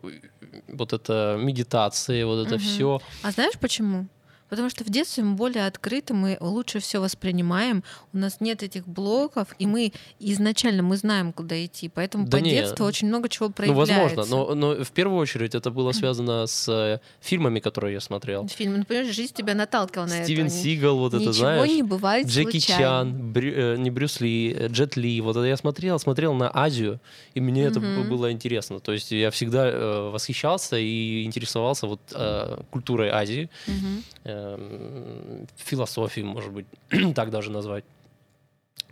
вот это медитации, вот это Мгм. все. А знаешь почему? Потому что в детстве мы более открыты, мы лучше все воспринимаем, у нас нет этих блоков, и мы изначально мы знаем, куда идти. Поэтому Да по не, детству очень много чего Ну, проявляется. возможно, но, но в первую очередь это было связано с э, фильмами, которые я смотрел. Фильм, ну, понимаешь, жизнь тебя наталкивала на Стивен это. Ни- Сигал, вот это Ничего знаешь. не бывает Джеки случайно. Чан, Брю- э, не Брюс Ли, э, Джет Ли. Вот это я смотрел, смотрел на Азию, и мне это Мгм. б- было интересно. То есть я всегда э, восхищался и интересовался вот э, культурой Азии, Мгм. Эм, философией, может быть, так даже назвать.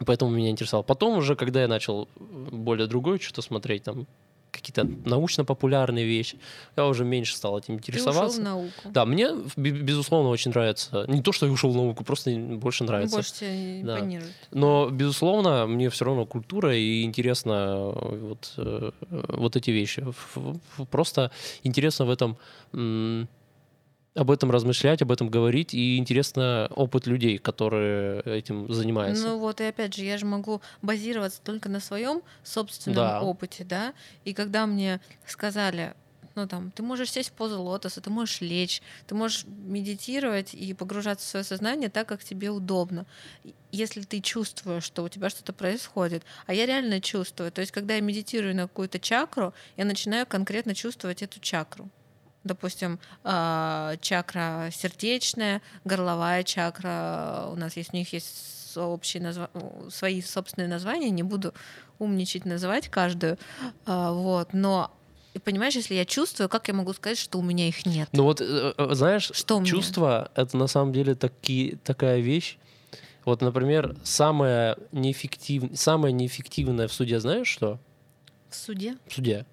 Поэтому меня интересовало. Потом уже, когда я начал более другое что-то смотреть, там какие-то научно-популярные вещи, я уже меньше стал этим Ты ушел интересоваться. в науку. Да, мне, бе- безусловно, очень нравится. Не то, что я ушел в науку, просто больше нравится. Больше тебя Да. импонирует. Но, безусловно, мне все равно культура и интересно э, вот, э, вот эти вещи. Просто интересно в этом об этом размышлять, об этом говорить, и интересно опыт людей, которые этим занимаются. Ну вот, и опять же, я же могу базироваться только на своем собственном Да. опыте, да. И когда мне сказали, ну там, ты можешь сесть в позу лотоса, ты можешь лечь, ты можешь медитировать и погружаться в свое сознание так, как тебе удобно. Если ты чувствуешь, что у тебя что-то происходит, а я реально чувствую. То есть, когда я медитирую на какую-то чакру, я начинаю конкретно чувствовать эту чакру. Допустим, а, чакра сердечная, горловая чакра. У нас есть у них есть общие назва- свои собственные названия. Не буду умничать, называть каждую. А, Вот, но и понимаешь, если я чувствую, как я могу сказать, что у меня их нет? Ну вот, э, э, знаешь, Что чувства — это на самом деле таки, такая вещь. Вот, например, самое, неэффектив... самое неэффективное в суде, знаешь что? В суде? В суде.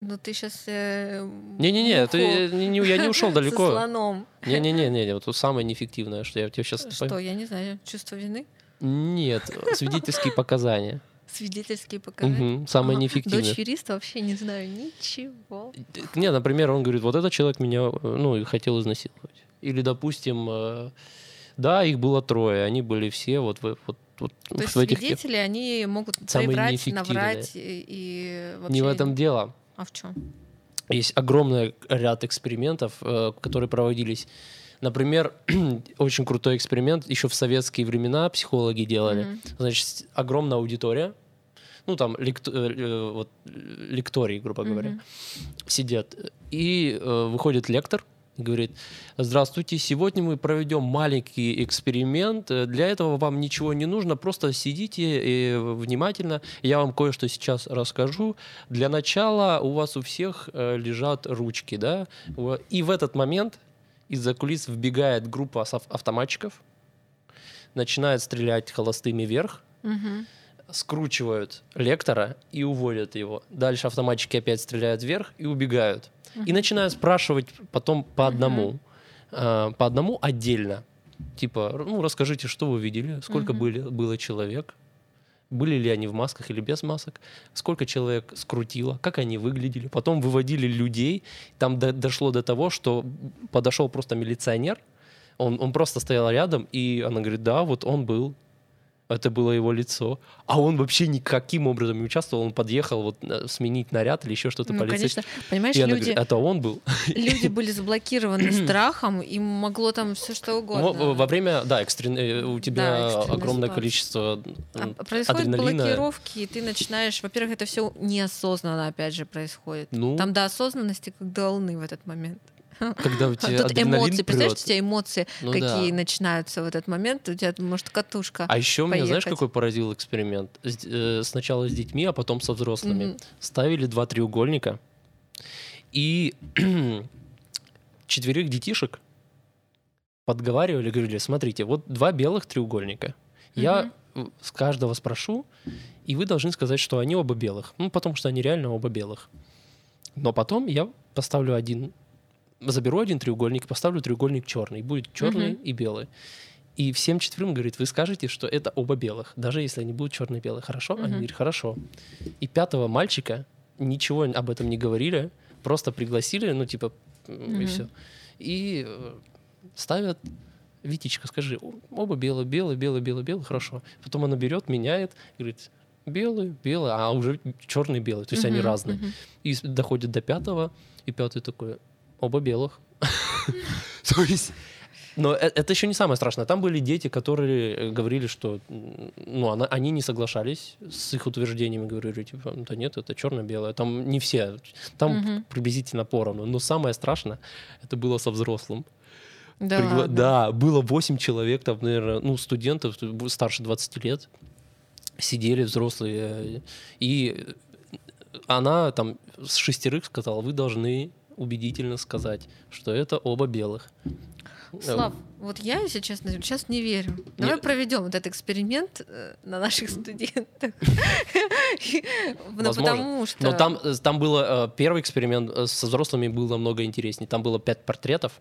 Ну ты сейчас... Э, Не-не-не, я не, я не ушел Со далеко. слоном. Не-не-не, вот самое неэффективное, что я тебе сейчас... Что, я не знаю, чувство вины? Нет, свидетельские показания. Свидетельские показания? Мгм, Самое Ага. неэффективное. Дочь юриста вообще не знаю ничего. Не, например, он говорит, вот этот человек меня, э, ну, хотел изнасиловать. Или, допустим, э, да, их было трое, они были все вот, в- вот, вот То есть этих... свидетели, они могут Самые неэффективные. наврать и, и вообще... Не в этом дело. А в чем? Есть огромный ряд экспериментов, э, которые проводились. Например, очень крутой эксперимент еще в советские времена психологи делали. Значит, с- огромная аудитория, ну там лект- э, э, вот, лектории, грубо говоря, сидят. И э, выходит лектор говорит, здравствуйте, сегодня мы проведем маленький эксперимент. Для этого вам ничего не нужно, просто сидите э, внимательно. Я вам кое-что сейчас расскажу. Для начала у вас у всех э, лежат ручки, да? И в этот момент из-за кулис вбегает группа автоматчиков, начинает стрелять холостыми вверх, Мгм. Скручивают лектора и уводят его. Дальше автоматчики опять стреляют вверх и убегают. И начинают спрашивать потом по одному. э, по одному отдельно. Типа, ну, расскажите, что вы видели, сколько были, было человек, были ли они в масках или без масок, сколько человек скрутило, как они выглядели. Потом выводили людей. Там до- дошло до того, что подошел просто милиционер, он, он просто стоял рядом, и она говорит, да, вот он был. Это было его лицо. А он вообще никаким образом не участвовал. Он подъехал вот э, сменить наряд или еще что-то Ну, полицейский. конечно, понимаешь, И люди, говорит, это он был. люди были заблокированы страхом, им могло там все что угодно. во время, да, экстрен- э, у тебя экстренная огромное ситуация. количество А м, происходят адреналина. блокировки, и ты начинаешь, во-первых, это все неосознанно, опять же, происходит. Ну, Там до осознанности как до волны в этот момент. когда у А тебя тут адреналин эмоции, представляешь, прёт. у тебя эмоции Ну какие да. начинаются в этот момент, у тебя может катушка. А еще меня, знаешь, поехать. какой поразил эксперимент? Э, Сначала с детьми, а потом со взрослыми. Мгм. Ставили два треугольника, и четверых детишек подговаривали, говорили, смотрите, вот два белых треугольника. Я э, с каждого спрошу, и вы должны сказать, что они оба белых. Ну, потому что они реально оба белых. Но потом я поставлю один, заберу один треугольник, поставлю треугольник черный. Будет черный Мгм. и белый. И всем четверым говорит, вы скажете, что это оба белых, даже если они будут черный и белый. Хорошо? Они Мгм. говорят, хорошо. И пятого мальчика ничего об этом не говорили, просто пригласили, ну, типа, м, и все. И э, ставят Витечка, скажи, «О, оба белые, белый, белый, белый, белый, хорошо. Потом она берет, меняет, и говорит, белый, белый, а уже черный, белый. То есть они Мгм, разные. мгм. И доходит до пятого, и пятый такой, оба белых. То есть, но э- это еще не самое страшное. Там были дети, которые э, говорили, что ну, она- они не соглашались с их утверждениями, говорили, типа, да нет, это черно-белое. Там не все, там Мгм. приблизительно поровну. Но самое страшное, это было со взрослым. Да, Пригла- ладно. да, было 8 человек, там, наверное, ну, студентов б- старше 20 лет, сидели взрослые, э, и она там с шестерых сказала, вы должны убедительно сказать, что это оба белых. Слав, вот я, если честно, сейчас не верю. Давай Не- проведем вот этот эксперимент э, на наших студентах. Ну. Потому что... Но там, э, там было э, первый эксперимент э, со взрослыми был намного интереснее. Там было пять портретов,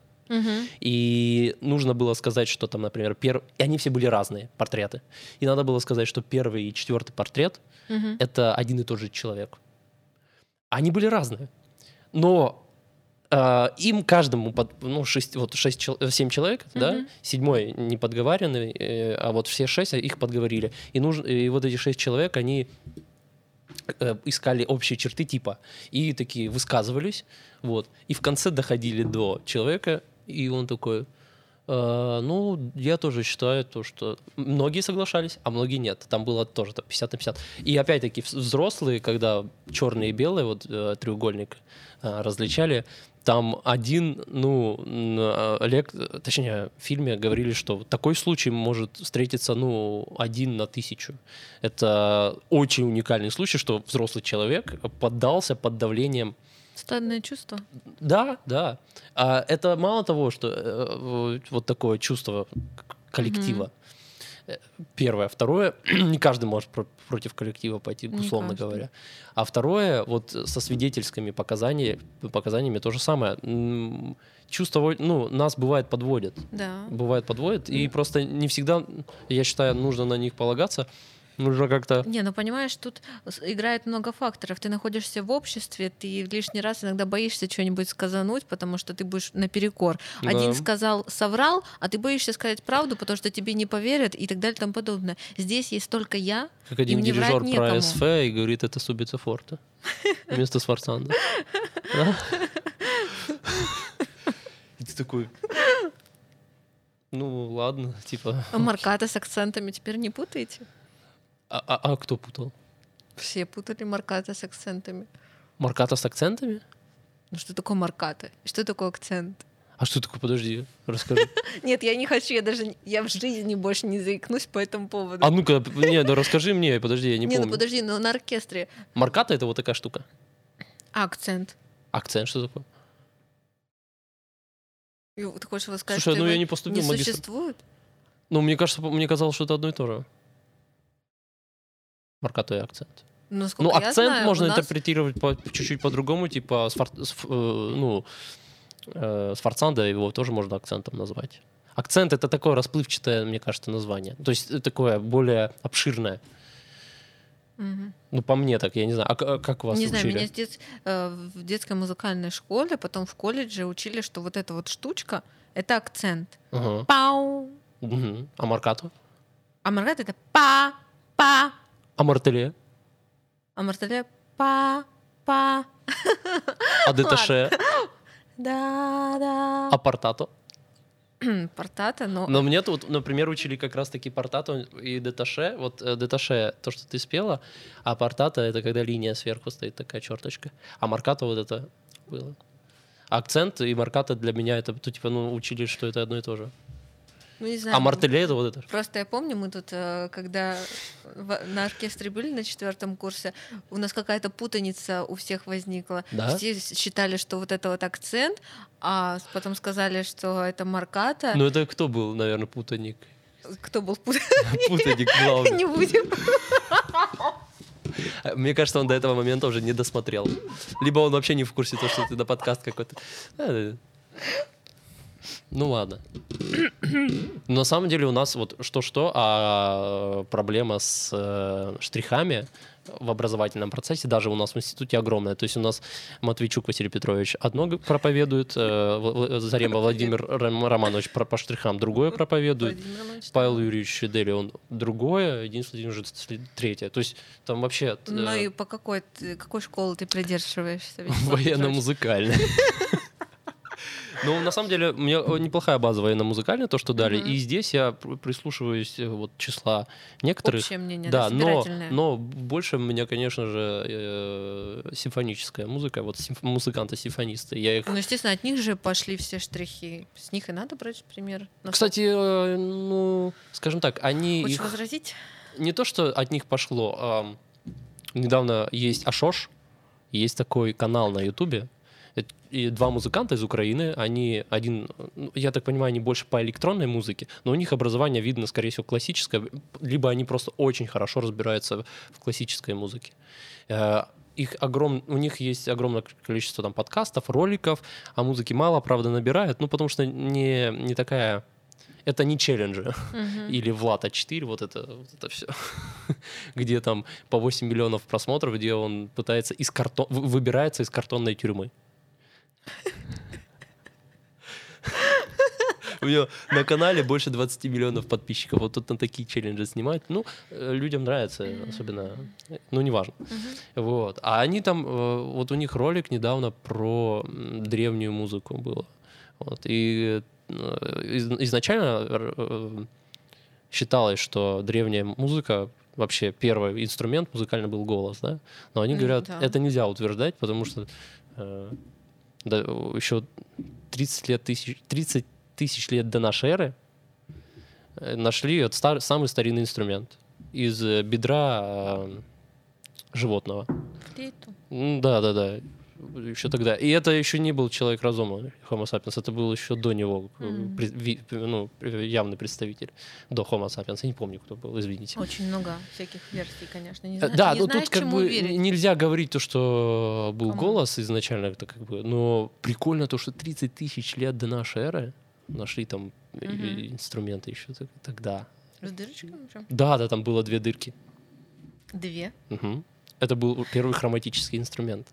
и нужно было сказать, что там, например, пер... и они все были разные портреты. И надо было сказать, что первый и четвертый портрет это один и тот же человек. Они были разные. Но э, им каждому, под, ну, шесть, вот шесть, э, семь человек, да, Мгм. седьмой не подговариванный, э, а вот все шесть а их подговорили. И, нужно, и вот эти шесть человек, они э, искали общие черты типа и такие высказывались, вот. И в конце доходили до человека, и он такой, «Э, ну, я тоже считаю то, что многие соглашались, а многие нет. Там было тоже там, 50 на 50. И опять-таки вз- взрослые, когда черные и белые, вот э, треугольник э, различали, там один, ну, Олег, э, точнее, в фильме говорили, что такой случай может встретиться, ну, один на тысячу. Это очень уникальный случай, что взрослый человек поддался под давлением Стадное чувство. да, да. А это мало того, что э, вот такое чувство коллектива. Э, Первое. Второе, не каждый может про- против коллектива пойти, Не условно каждый. говоря. А второе, вот со свидетельскими показаниями, показаниями то же самое. Чувство, во- ну, нас бывает подводят. Да. Бывает подводят, и просто не всегда, я считаю, нужно на них полагаться. Нужно как-то... Не, ну понимаешь, тут с- играет много факторов. Ты находишься в обществе, ты лишний раз иногда боишься что-нибудь сказануть, потому что ты будешь наперекор. Один Да. сказал, соврал, а ты боишься сказать правду, потому что тебе не поверят и так далее и тому подобное. Здесь есть только я. Как один мне врать дирижер про. СФ и говорит, это Субица Форта. Вместо Сварцанда. Да? И ты такой... Ну, ладно, типа... А марката с акцентами теперь не путаете? А, а- а кто путал? Все путали марката с акцентами. Марката с акцентами? Ну что такое марката? Что такое акцент? А что такое? Подожди, расскажи. Нет, я не хочу, я даже я в жизни больше не заикнусь по этому поводу. А ну-ка, не, да расскажи мне, подожди, я не не, ну помню. подожди, но на оркестре Марката — это вот такая штука. А, акцент. Акцент что такое? Ты хочешь сказать, Слушай, что ну я не поступил не магистр- существует? Ну, мне кажется, мне казалось, что это одно и то же. Марката и акцент. Ну, Ну, сколько я акцент знаю, можно нас- интерпретировать по- чуть-чуть по-другому, типа, с фор- с ф- э, ну, э, с форцанда его тоже можно акцентом назвать. Акцент — это такое расплывчатое, мне кажется, название. То есть э, такое более обширное. Мгм. Ну, по мне так, я не знаю. А а как вас Не знаю, учили? меня с дет- э, в детской музыкальной школе, потом в колледже учили, что вот эта вот штучка — это акцент. Ага. Пау. Мгм. А маркату? А маркат — это па, па. А мартеле? А мартеле — па, па. А деташе? Да, да. А портато? Портата, но... Но мне тут, например, учили как раз-таки портато и деташе. Вот э, деташе — то, что ты спела, а портато — это когда линия сверху стоит, такая черточка. А маркато вот это было. Акцент и маркато для меня это, ну, типа, ну, учили, что это одно и то же. Ну, не знаю. А мартеле — это вот это. Просто я помню, мы тут, э, когда на оркестре были на четвертом курсе, у нас какая-то путаница у всех возникла. Да? Все считали, что вот это вот акцент, а потом сказали, что это марката. Ну, это кто был, наверное, путаник? Кто был пут... Путаник главный. Не будем. Мне кажется, он до этого момента уже не досмотрел. Либо он вообще не в курсе того, что ты на подкаст какой-то. Э, Ну ладно. Но на самом деле у нас вот что-что, а проблема с э, штрихами в образовательном процессе, даже у нас в институте огромное. То есть у нас Матвейчук Василий Петрович одно проповедует, э, В- Заремба Владимир Ром- Романович про- по штрихам другое проповедует, Павел Юрьевич Дели, он другое, Денис Владимирович сли- третье. То есть там вообще э, Ну и по какой, какой школы ты придерживаешься? Военно-музыкальное. Ну, на самом деле, у меня неплохая база военно-музыкальная, то, что дали. И здесь я пр- прислушиваюсь э, вот числа некоторых. Общее мнение, Да, но, но больше у меня, конечно же, э, симфоническая музыка, вот симф- музыканты-симфонисты. Я их... Ну, естественно, от них же пошли все штрихи. С них и надо брать пример. Кстати, э, ну, скажем так, они Хочешь их... возразить? Не то, что от них пошло. а, недавно есть Ашош, есть такой канал на Ютубе, и два музыканта из Украины, они один, ну, я так понимаю, они больше по электронной музыке, но у них образование видно, скорее всего, классическое, либо они просто очень хорошо разбираются в классической музыке. Э, Их огром... У них есть огромное количество там подкастов, роликов, а музыки мало, правда, набирают, ну, потому что не, не такая... Это не челленджи Мгм. или Влад А4, вот это, вот это все, где там по 8 миллионов просмотров, где он пытается из картон, вы- выбирается из картонной тюрьмы. У него на канале больше 20 миллионов подписчиков. Вот тут на такие челленджи снимать. Ну, э, людям нравится, особенно, э, ну, неважно. Вот. А они там, э, вот у них ролик недавно про древнюю музыку было. Вот. И из- изначально считалось, что древняя музыка вообще первый инструмент музыкальный был голос, да? Но они говорят, да. это нельзя утверждать, потому что да, еще 30 лет тысяч, 30 тысяч лет до нашей эры э, нашли вот стар- самый старинный инструмент из э, бедра э, животного. Флейту. Да, да, да. Еще тогда. И это еще не был человек разума, Homo sapiens. Это был еще до него при- ви- ну, явный представитель. До Homo sapiens. Я не помню, кто был, извините. Очень много всяких версий, конечно. Не Э, зна- Да, не но знаешь, тут как бы верить. нельзя говорить то, что был Кому? голос изначально, это как бы, но прикольно то, что 30 тысяч лет до нашей эры нашли там Мгм. инструменты еще тогда. С дырочками прям? Да, да, там было две дырки. Две. Мгм. Это был первый хроматический инструмент.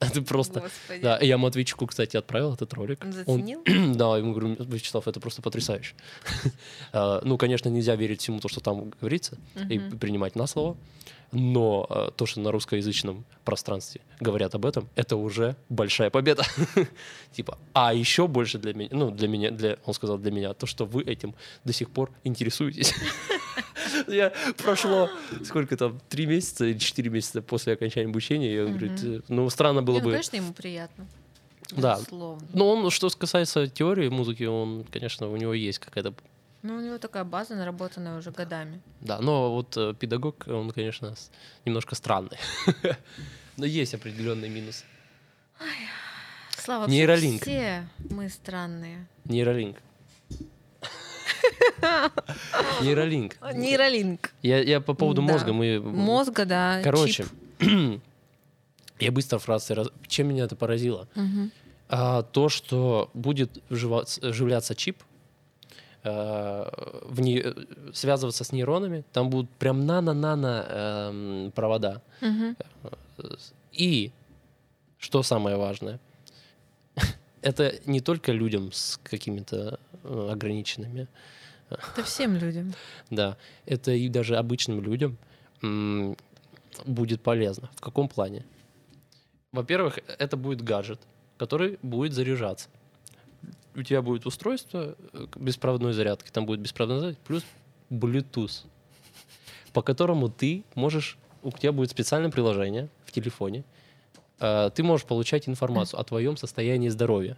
Это просто... Господи. Да, я Матвейчику, кстати, отправил этот ролик. Он Он- заценил? Да, ему говорю, Вячеслав, это просто потрясающе. А, Ну, конечно, нельзя верить всему то, что там говорится, и Мгм. принимать на слово. Но а, то, что на русскоязычном пространстве говорят об этом, это уже большая победа. Типа, а еще больше для меня, ну, для меня, для, он сказал для меня, то, что вы этим до сих пор интересуетесь. Я прошло, сколько там, три месяца или четыре месяца после окончания обучения, я говорю, Мгм. «Ты- ну, странно было ну, бы... конечно, ему приятно. Да. Но он, что касается теории музыки, он, конечно, у него есть какая-то... Ну, у него такая база, наработанная уже годами. Да, но вот э, педагог, он, конечно, немножко странный. Но есть определенный минус. Слава, Нейролинк. все мы странные. Нейролинк. Нейролинк. Нейролинк. Я, я по поводу Да. мозга, мы... Мозга, да. Короче, я быстро фразы... раз- Чем меня это поразило? А, то, что будет вживляться чип, э, в не- э, связываться с нейронами, там будут прям нано-нано эм, провода. И, что самое важное, это не только людям с какими-то э, ограниченными, Это всем людям. да, это и даже обычным людям будет полезно. В каком плане? Во-первых, это будет гаджет, который будет заряжаться. У тебя будет устройство э, беспроводной зарядки, там будет беспроводная зарядка, плюс Bluetooth, по которому ты можешь, у тебя будет специальное приложение в телефоне, э, ты можешь получать информацию о твоем состоянии здоровья.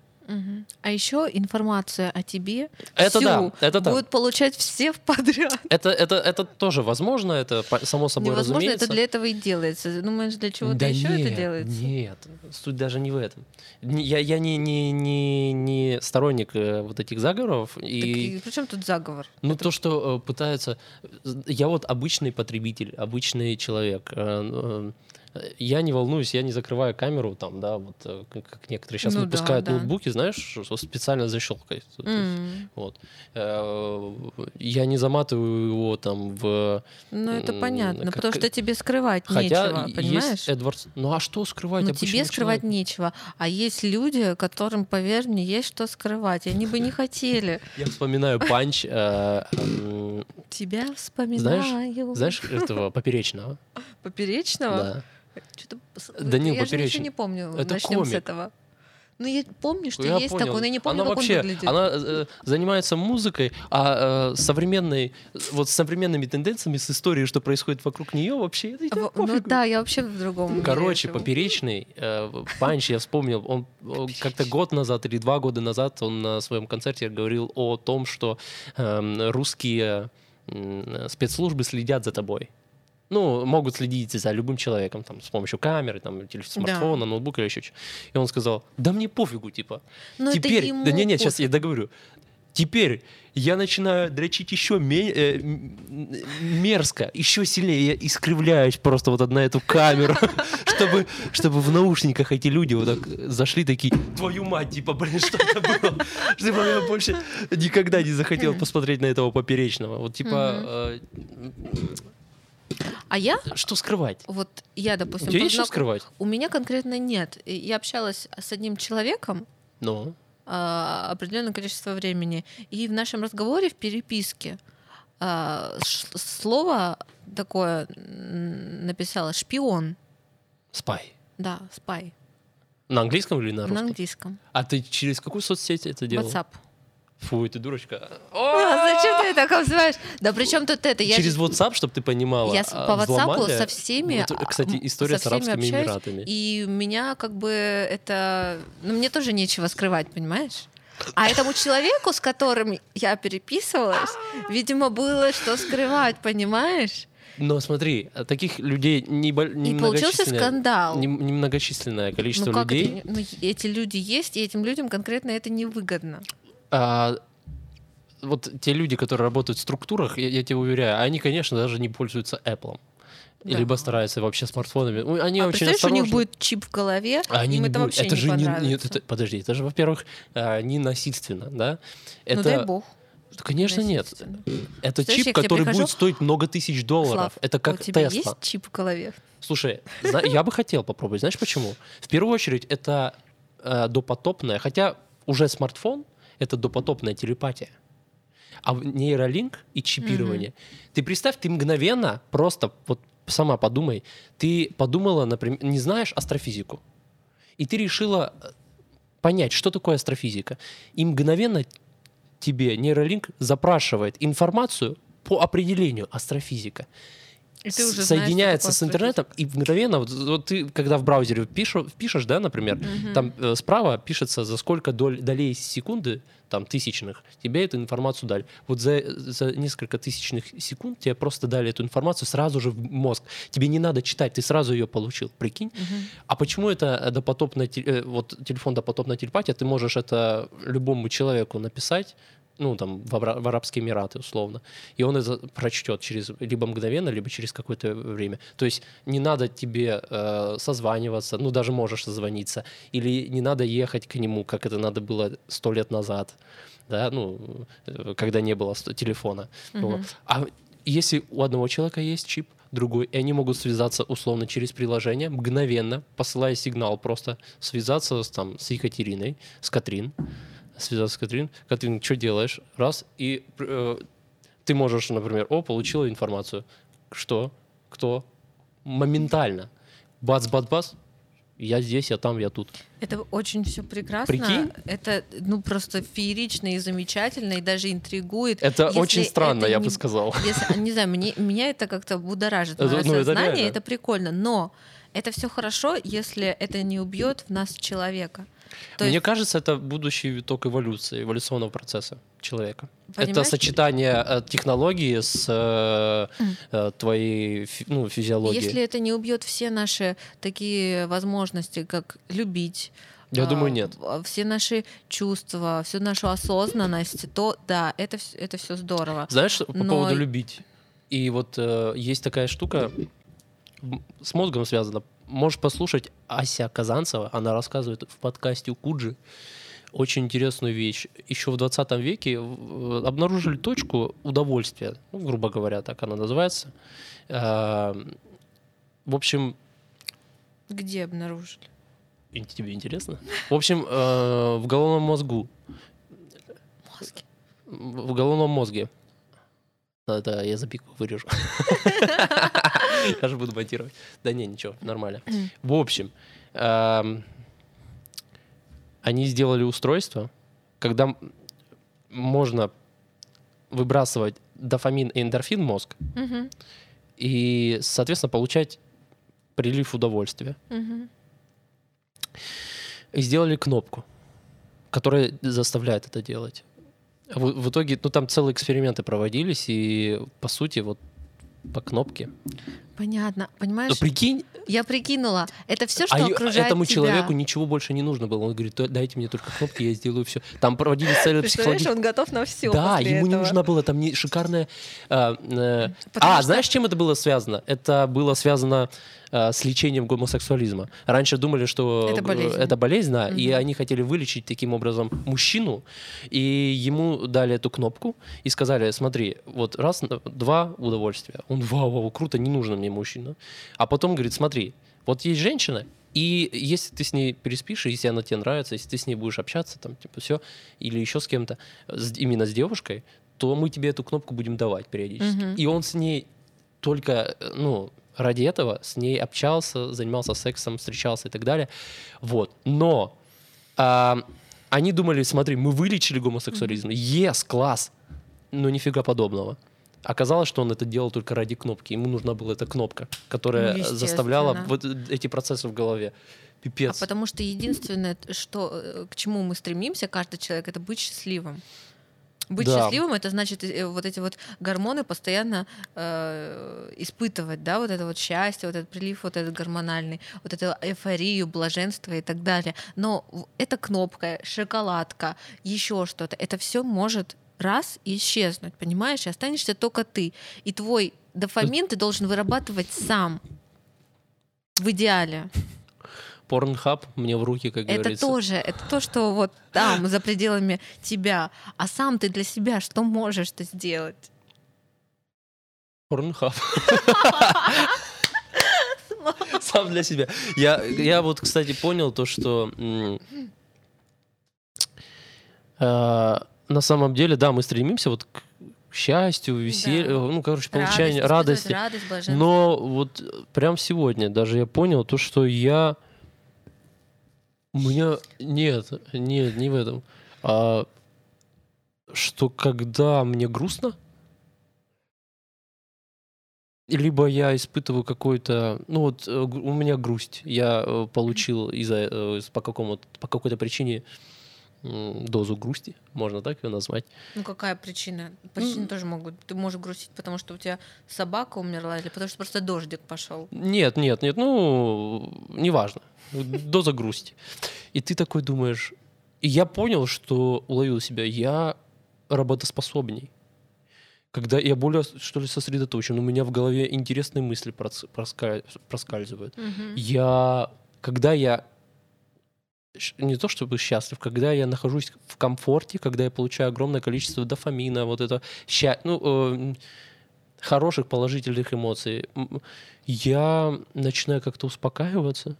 А еще информация о тебе Это всю да, это да. будут получать все в подряд. Это, это, это тоже возможно, это само собой Невозможно, разумеется. это для этого и делается. Думаешь, для чего-то Да еще это нет, делается? Нет, суть даже не в этом. Я, я не, не, не, не сторонник э, вот этих заговоров. Так И, и при чем тут заговор? ну, Это- то, что э, пытаются... Я вот обычный потребитель, обычный человек. Я не волнуюсь, я не закрываю камеру, там, да, вот э, как, некоторые сейчас Ну да, выпускают да. ноутбуки, знаешь, специально есть, М. Вот. Э, Я не заматываю его там в... Ну, это понятно, как- потому что тебе скрывать Хотя нечего, есть понимаешь? Эдвардс. Ну а что скрывать? Ну, тебе скрывать человеку? нечего. А есть люди, которым, поверь мне, есть что скрывать. Они бы не хотели. Я вспоминаю punch, э, Тебя вспоминаю. знаешь, этого поперечного. Поперечного? Да. Что-то... с- Данил я же Поперечный. ничего не помню. Это Начнем с комик. этого. Ну, я помню, что Я есть понял. такой, но я не помню, она как вообще, он выглядит. она э, занимается музыкой, а э, современной, вот с современными тенденциями, с историей, что происходит вокруг нее, вообще это пофигу. Ну да, я вообще в другом Короче, живу. поперечный э, punch, я вспомнил, он, как-то год назад или два года назад он на своем концерте говорил о том, что эм, русские м, спецслужбы следят за тобой. Ну, могут следить за любым человеком, там, с помощью камеры, там, телефона, смартфона, ноутбука или еще что И он сказал, да мне пофигу, типа. Но Теперь, ему да не, не, сейчас я договорю. Теперь я начинаю дрочить еще ме- э, мерзко, еще сильнее. Я искривляюсь просто вот на эту камеру, чтобы, чтобы в наушниках эти люди вот так зашли такие, твою мать, типа, блин, что это было? Чтобы я больше никогда не захотел посмотреть на этого поперечного. Вот типа, А я, что скрывать? вот я, У допустим, тебя есть что скрывать? у меня конкретно нет. Я общалась с одним человеком, Ну, а, определенное количество времени. И в нашем разговоре, в переписке, а, слово такое м, написала шпион. спай. Да, спай. На английском или на На русском? английском. А ты через какую соцсеть это делал? WhatsApp. Фу, ты дурочка. А, зачем ты так обзываешь? Да при чем тут это? Я Через WhatsApp, чтобы ты понимала. Я с- а, по WhatsApp со всеми, Вот, а, кстати, история со с всеми Арабскими общаюсь, Эмиратами. И у меня как бы это... Ну, мне тоже нечего скрывать, понимаешь? А этому человеку, с которым я переписывалась, видимо, было что скрывать, понимаешь? Но смотри, таких людей не, И получился скандал. не- немногочисленное количество ну как людей. это? Ну, эти люди есть, и этим людям конкретно это невыгодно. А, вот те люди, которые работают в структурах, я, я тебе уверяю, они, конечно, даже не пользуются Apple. Да. Либо стараются вообще смартфонами. Ну, Они а очень представляешь, у них будет чип в голове, А они им не это будут- вообще это не же не, понравится. нет, это, подожди, это же, во-первых, а, не насильственно, да? Это, Ну дай бог. Конечно, нет. Это чип, который прихожу, будет стоить много тысяч долларов. Слав, это у как тебя Тесла. есть чип в голове? Слушай, я бы хотел попробовать. Знаешь почему? В первую очередь, это э, допотопная, хотя уже смартфон — это допотопная телепатия. А нейролинк и чипирование. Ты представь, ты мгновенно просто, вот сама подумай, ты подумала, например, не знаешь астрофизику, и ты решила э, понять, что такое астрофизика. И мгновенно тебе нейролинк запрашивает информацию по определению астрофизика И ты уже знаешь, соединяется что с интернетом, и мгновенно, вот, вот ты, когда в браузере пишу, пишешь, да, например, Мгм. там э, справа пишется, за сколько доль, долей секунды, там, тысячных, тебе эту информацию дали. Вот за, за несколько тысячных секунд тебе просто дали эту информацию сразу же в мозг. Тебе не надо читать, ты сразу ее получил, прикинь. Мгм. А почему это допотопная, э, вот телефон допотопная телепатия, ты можешь это любому человеку написать, ну, там, в, Абра- в Арабские Эмираты, условно, и он это прочтет через либо мгновенно, либо через какое-то время. То есть не надо тебе э, созваниваться, ну, даже можешь созвониться, или не надо ехать к нему, как это надо было сто лет назад, да, ну, э, когда не было телефона. Вот. Мгм. А если у одного человека есть чип, другой, и они могут связаться условно через приложение, мгновенно, посылая сигнал, просто связаться с, там, с Екатериной, с Катрин, связаться с Катрин. Катрин, что делаешь? Раз, и э, ты можешь, например, о, получила информацию. Что? Кто? Моментально. Бац-бац-бац. Я здесь, я там, я тут. Это очень все прекрасно. Прикинь? Это ну просто феерично и замечательно, и даже интригует. Это Если очень странно, это я не- бы сказал. Если, не знаю, мне, меня это как-то будоражит. Это- Мое ну, это сознание, реально. это прикольно. Но это все хорошо, если это не убьет в нас человека. То Мне есть, кажется, это будущий виток эволюции, эволюционного процесса человека. Это Понимаешь? сочетание э, технологии с э, э, твоей ну, физиологией. если это не убьет все наши такие возможности, как любить, Я а, думаю, нет. все наши чувства, всю нашу осознанность, то да, это, это все здорово. Знаешь, по Но- поводу любить. И вот э, есть такая штука, с мозгом связано. Можешь послушать Ася Казанцева, она рассказывает в подкасте у Куджи очень интересную вещь. Еще в 20 веке в- обнаружили точку удовольствия, ну, грубо говоря, так она называется. А, В общем, Где обнаружили? тебе интересно? В общем, э, в головном мозгу, Мозги. в головном мозге. Это я запику вырежу. Я же буду монтировать. Да не, ничего, нормально. В общем, эм, они сделали устройство, когда можно выбрасывать дофамин и эндорфин в мозг и, соответственно, получать прилив удовольствия. И сделали кнопку, которая заставляет это делать. В, в итоге, ну там целые эксперименты проводились, и по сути, вот по кнопке. Понятно. Но Понимаешь, прикинь, я прикинула. Это все, что а окружает этому тебя. человеку ничего больше не нужно было. Он говорит, «Да- дайте мне только кнопки, я сделаю все. Там проводились целые Представляешь, психологические... он готов на все. Да, ему не нужна была там не шикарная... а, э, Потому а, что- знаешь, чем это было связано? Это было связано а, с лечением гомосексуализма. Раньше думали, что Это э, болезнь. это болезнь, да, и Мгм. они хотели вылечить таким образом мужчину, и ему дали эту кнопку и сказали, смотри, вот раз, два удовольствия. Он, вау, вау, круто, не нужно мне мужчина. А потом говорит, смотри, вот есть женщина, и если ты с ней переспишь, и если она тебе нравится, если ты с ней будешь общаться, там, типа, все, или еще с кем-то, с- именно с девушкой, то мы тебе эту кнопку будем давать периодически. Мгм. И он с ней только, э, ну, ради этого с ней общался, занимался сексом, встречался и так далее. Вот. Но а, они думали, смотри, мы вылечили гомосексуализм. Ес, класс. Но нифига подобного. Оказалось, что он это делал только ради кнопки. Ему нужна была эта кнопка, которая Ну, заставляла вот эти процессы в голове. А Пипец. потому что единственное, что, э, к чему мы стремимся, каждый человек, это быть счастливым. Быть Да. счастливым это значит э, вот эти вот гормоны постоянно э, испытывать, да, вот это вот счастье, вот этот прилив, вот этот гормональный, вот эту эйфорию, блаженство и так далее. Но эта кнопка, шоколадка, еще что-то, это все может раз и исчезнуть, понимаешь? И останешься только ты. И твой дофамин ты должен вырабатывать сам. В идеале. Порнхаб мне в руки, как Это говорится. тоже, это то, что вот там, за пределами тебя. А сам ты для себя что можешь ты сделать? Порнхаб. Сам для себя. Я, я вот, кстати, понял то, что э, на самом деле, да, мы стремимся вот к счастью, веселью, ну, короче, получанию испытывать радости. радость. Но вот э, прям сегодня даже я понял то, что я... У меня... Нет, нет, не в этом. А что когда мне грустно, либо я испытываю какой-то... Ну вот э, у меня грусть. Я э, получил из-за... э, по, какому по какой-то причине дозу грусти, можно так ее назвать. Ну какая причина? Причины тоже могут. Ты можешь грустить, потому что у тебя собака умерла, или потому что просто дождик пошел. Нет, нет, нет, ну, неважно. Доза грусти. И ты такой думаешь... И я понял, что уловил себя. Я работоспособней. Когда я более, что ли, сосредоточен, у меня в голове интересные мысли проц- проска- проскальзывают. Я... Когда я не то чтобы счастлив, когда я нахожусь в комфорте, когда я получаю огромное количество дофамина, вот это ща... ну, э, хороших положительных эмоций, я начинаю как-то успокаиваться.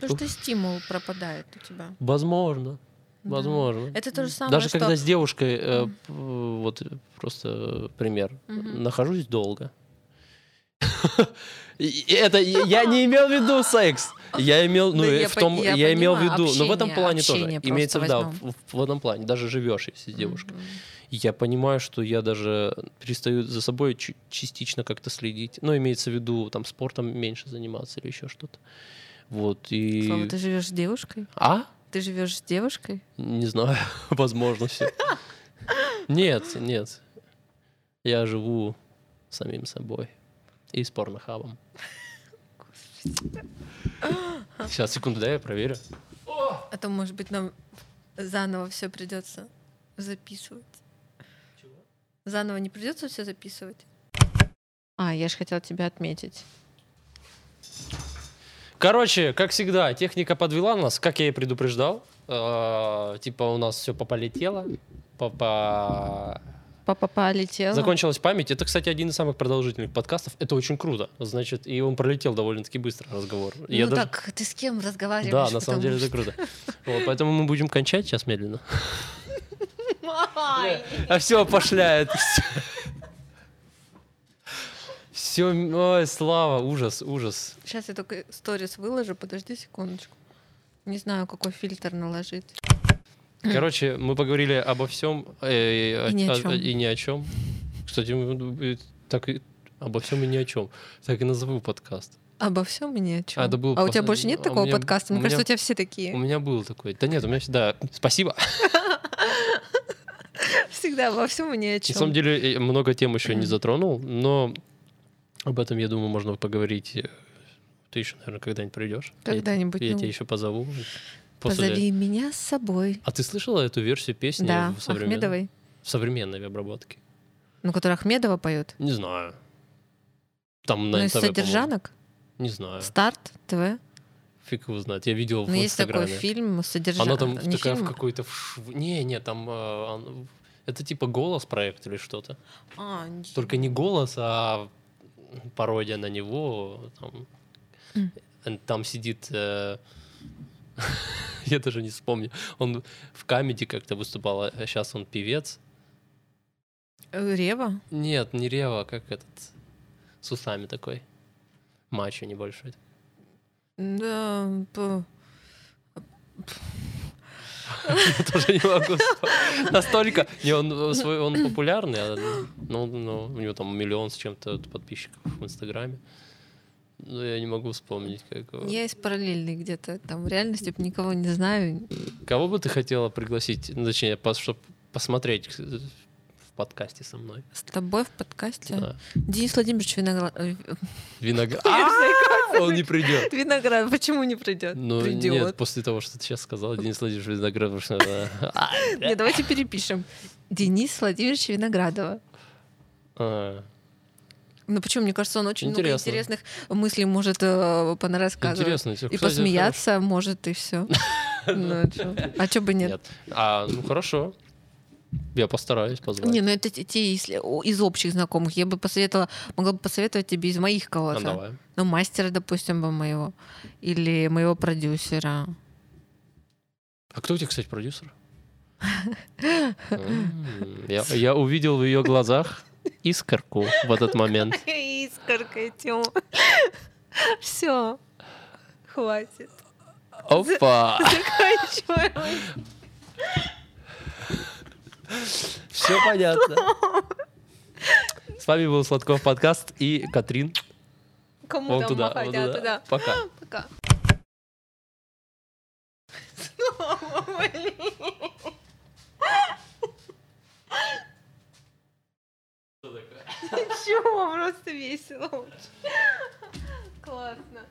Потому что стимул пропадает у тебя. Возможно, Да. возможно. Это то же самое, Даже что... когда с девушкой, э, п- вот просто пример, Мгм. нахожусь долго. Это я не имел в виду секс. Я имел, ну, Да я в том, я я имел в виду, но в этом плане тоже имеется в виду, да, в, в этом плане, даже живешь если с девушкой. Я понимаю, что я даже перестаю за собой частично как-то следить. Ну, имеется в виду, там, спортом меньше заниматься или еще что-то. Вот, и... Слава, ты живешь с девушкой? А? Ты живешь с девушкой? Не знаю, возможно все. Нет, нет. Я живу самим собой и с порнохабом. Сейчас, секунду, дай я проверю. А то, может быть, нам заново все придется записывать. Заново не придется все записывать? А, я же хотела тебя отметить. Короче, как всегда, техника подвела нас, как я и предупреждал. Э, Типа у нас все полетело. Попа... Папа полетела. Закончилась память. Это, кстати, один из самых продолжительных подкастов. Это очень круто. Значит, и он пролетел довольно-таки быстро разговор. Ну Я даже- так, ты с кем разговариваешь? Да, на самом деле это круто. Вот, поэтому мы будем кончать сейчас медленно. А все пошляет. Все, ой, слава, ужас, ужас. Сейчас я только сторис выложу, подожди секундочку. Не знаю, какой фильтр наложить. Короче, мы поговорили обо всем И ни о чём. и ни о чем. Кстати, мы, э, так и обо всем и ни о чем. Так и назову подкаст. Обо всем и ни о чем. А, это был у тебя больше нет а у такого меня- подкаста? у Мне кажется, меня- у тебя все У такие. меня был такой. Да нет, у меня всегда. Спасибо. Всегда обо всем и ни о На чем. самом деле э, много тем еще не затронул, но об этом, я думаю, можно поговорить. э, Ты еще, наверное, когда-нибудь придешь. Я- Когда-нибудь, Я, ну. тебя еще позову. После- Позови меня с собой. А ты слышала эту версию песни Да, в, современ- Ахмедовой. в современной обработке? Ну, которую Ахмедова поет. Не знаю. Там на Ну, из содержанок. Не знаю. Старт, ТВ. Фиг его знает. Я видел в Ну, есть такой фильм содержанок. Она там Не такая фильм, какой-то... в шв- Не, не, там... э, Это типа голос проект или что-то. а, не- Только не голос, а пародия на него. Там. Эн- там сидит... э, Я даже не вспомню. Он в камеди как-то выступал, а сейчас он певец. Рева? Нет, не Рева, а как этот... С усами такой. Мачо небольшой. Да, п- Я тоже не могу. Настолько... Не, он, э, свой, он популярный, а, ну, ну, у него там миллион с чем-то подписчиков в Инстаграме. Но я не могу вспомнить, как его. я из параллельной где-то. Там в реальности никого не знаю. Кого бы ты хотела пригласить, ну, точнее, чтобы посмотреть э, в подкасте со мной? С тобой в подкасте. Да. Денис Владимирович Виноград. э, Виноград. А, Он не придет. Виноград, почему не придет? Ну, нет, после того, что ты сейчас сказала, Денис Владимирович Виноград, потому что это- А, Не, давайте перепишем. Денис Владимирович Виноградова. А, Ну почему? Мне кажется, он очень много Интересно. интересных мыслей может э, понарассказывать. Интересно. И кстати, посмеяться может, и все. А что бы хорошо. нет? А, ну хорошо. Я постараюсь позвать. Не, ну это те- если- из общих знакомых. Я бы посоветовала, могла бы посоветовать тебе из моих Ну, кого-то. давай. Ну, мастера, допустим, бы моего. Или моего продюсера. А кто у тебя, кстати, продюсер? Я увидел в ее глазах искорку в этот момент. Искорка, Тёма. Все. Хватит. Опа! Заканчиваем. Все понятно. С вами был Сладков подкаст и Катрин. Кому Вон там туда, махать? вон А, туда. туда. Пока. Пока. Ничего, просто весело. Классно.